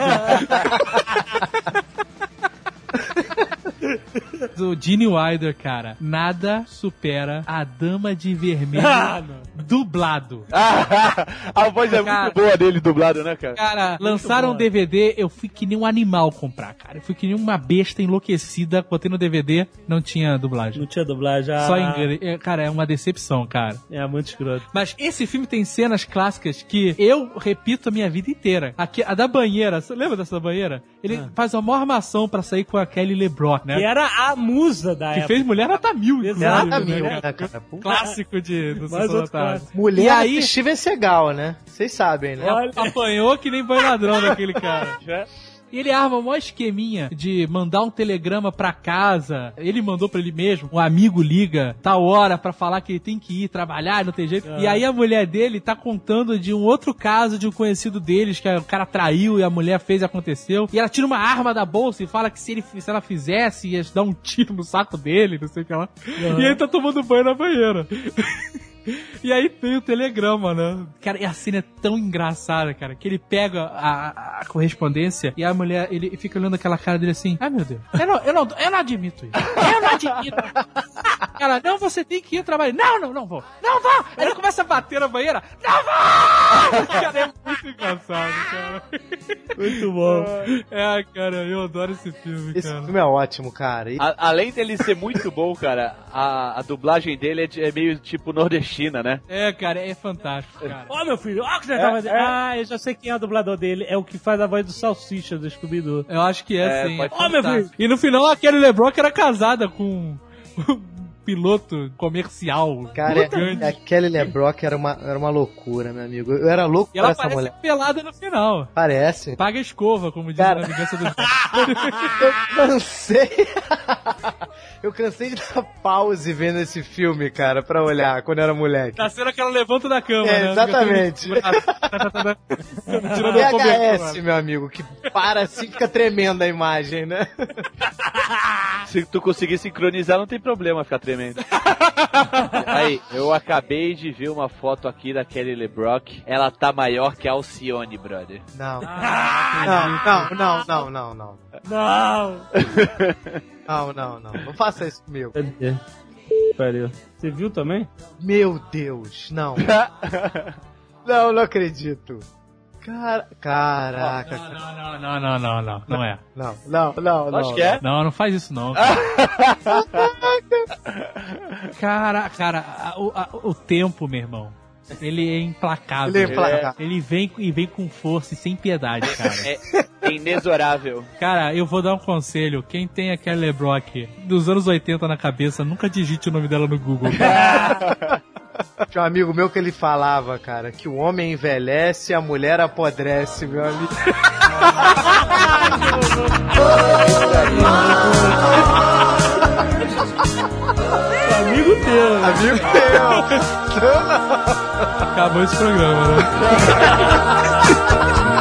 O Gene Wilder, cara, nada supera a Dama de Vermelho Ah, dublado. a voz é Cara. muito boa dele dublado, né, cara? Cara, lançaram um. DVD, eu fui que nem um animal comprar, cara. Eu fui que nem uma besta enlouquecida, botei no DVD, não tinha dublagem. Não tinha dublagem. ah, Só em inglês. É, Cara, é uma decepção, cara. É muito escroto. Mas esse filme tem cenas clássicas que eu repito a minha vida inteira. Aqui, a da banheira, você lembra dessa banheira? Ele faz uma maior armação pra sair com a Kelly LeBrock, né? Que era a musa da Que época. fez mulher nota mil, né, mil, cara? né, cara? Puta. Clássico de do Mais Sessão da Tarde. Mulher E aí- do Steven Seagal, né? Vocês sabem, né? Olha, Apanhou que nem boi ladrão daquele cara. E ele arma um esqueminha de mandar um telegrama pra casa. Ele mandou pra ele mesmo. Um amigo liga tal hora pra falar que ele tem que ir trabalhar, não tem jeito. E aí a mulher dele tá contando de um outro caso de um conhecido deles que o cara traiu e a mulher fez e aconteceu. E ela tira uma arma da bolsa e fala que se, ele, se ela fizesse ia dar um tiro no saco dele, não sei o que lá. E ele tá tomando banho na banheira. E aí veio o telegrama, né? Cara, e a cena é tão engraçada, cara, que ele pega a, a- correspondência e a mulher, ele fica olhando aquela cara dele assim, ai meu Deus, eu não, eu não, eu não admito isso. Eu não admito. Ela, não, você tem que ir trabalhar. Não, não, não vou. Não vou! Aí ele começa a bater na banheira. Não vou! Cara, é muito engraçado, cara. Muito bom. É, cara, eu adoro esse filme, Esse cara. filme é ótimo, cara. E- A- além dele ser muito bom, cara, a, a dublagem dele é, de- é meio tipo nordestina, né? É, cara, é fantástico, cara. Ó, meu filho, ó o que você tá fazendo. Ah, eu já sei quem é o dublador dele. É o que faz a voz do Salsicha do Scooby-Doo. Eu acho que é, É, sim. é Ó, meu fantástico. E no final, a Kelly LeBrock era casada com piloto comercial. Cara, a Kelly LeBrock era uma, era uma loucura, meu amigo. Eu era louco E por ela essa parece mulher. pelada no final. Parece. Paga a escova, como diz Cara. na vingança do Eu cansei. eu cansei de dar pause vendo esse filme, cara, pra olhar quando eu era moleque. Da cena que ela levanta da cama, É, né? exatamente. Tirando. VHS, meu amigo, que para assim fica tremenda a imagem, né? Se tu conseguir sincronizar, não tem problema ficar tremendo. Aí, eu acabei de ver uma foto aqui da Kelly LeBrock. Ela tá maior que a Alcione, brother. Não. Ah, não, não, não, não, não, não. Não! Não, não, não. Não faça isso comigo. Pariu. Você viu também? Meu Deus, não. Não, não acredito. Cara, caraca. Não, não, não, não, não, não, não é. Não, não, não, não. Acho que é. Não, não faz isso não. Cara, cara, o, a- o tempo, meu irmão, ele é implacável. Ele é implacável. Ele vem e vem com força e sem piedade, cara. É inexorável. Cara, eu vou dar um conselho. Quem tem a Kelly LeBrock dos anos 80 na cabeça, nunca digite o nome dela no Google. cara. Tinha um amigo meu que ele falava, cara, que o homem envelhece e a mulher apodrece, meu amigo. Amigo teu. né? Amigo teu. Acabou esse programa, né?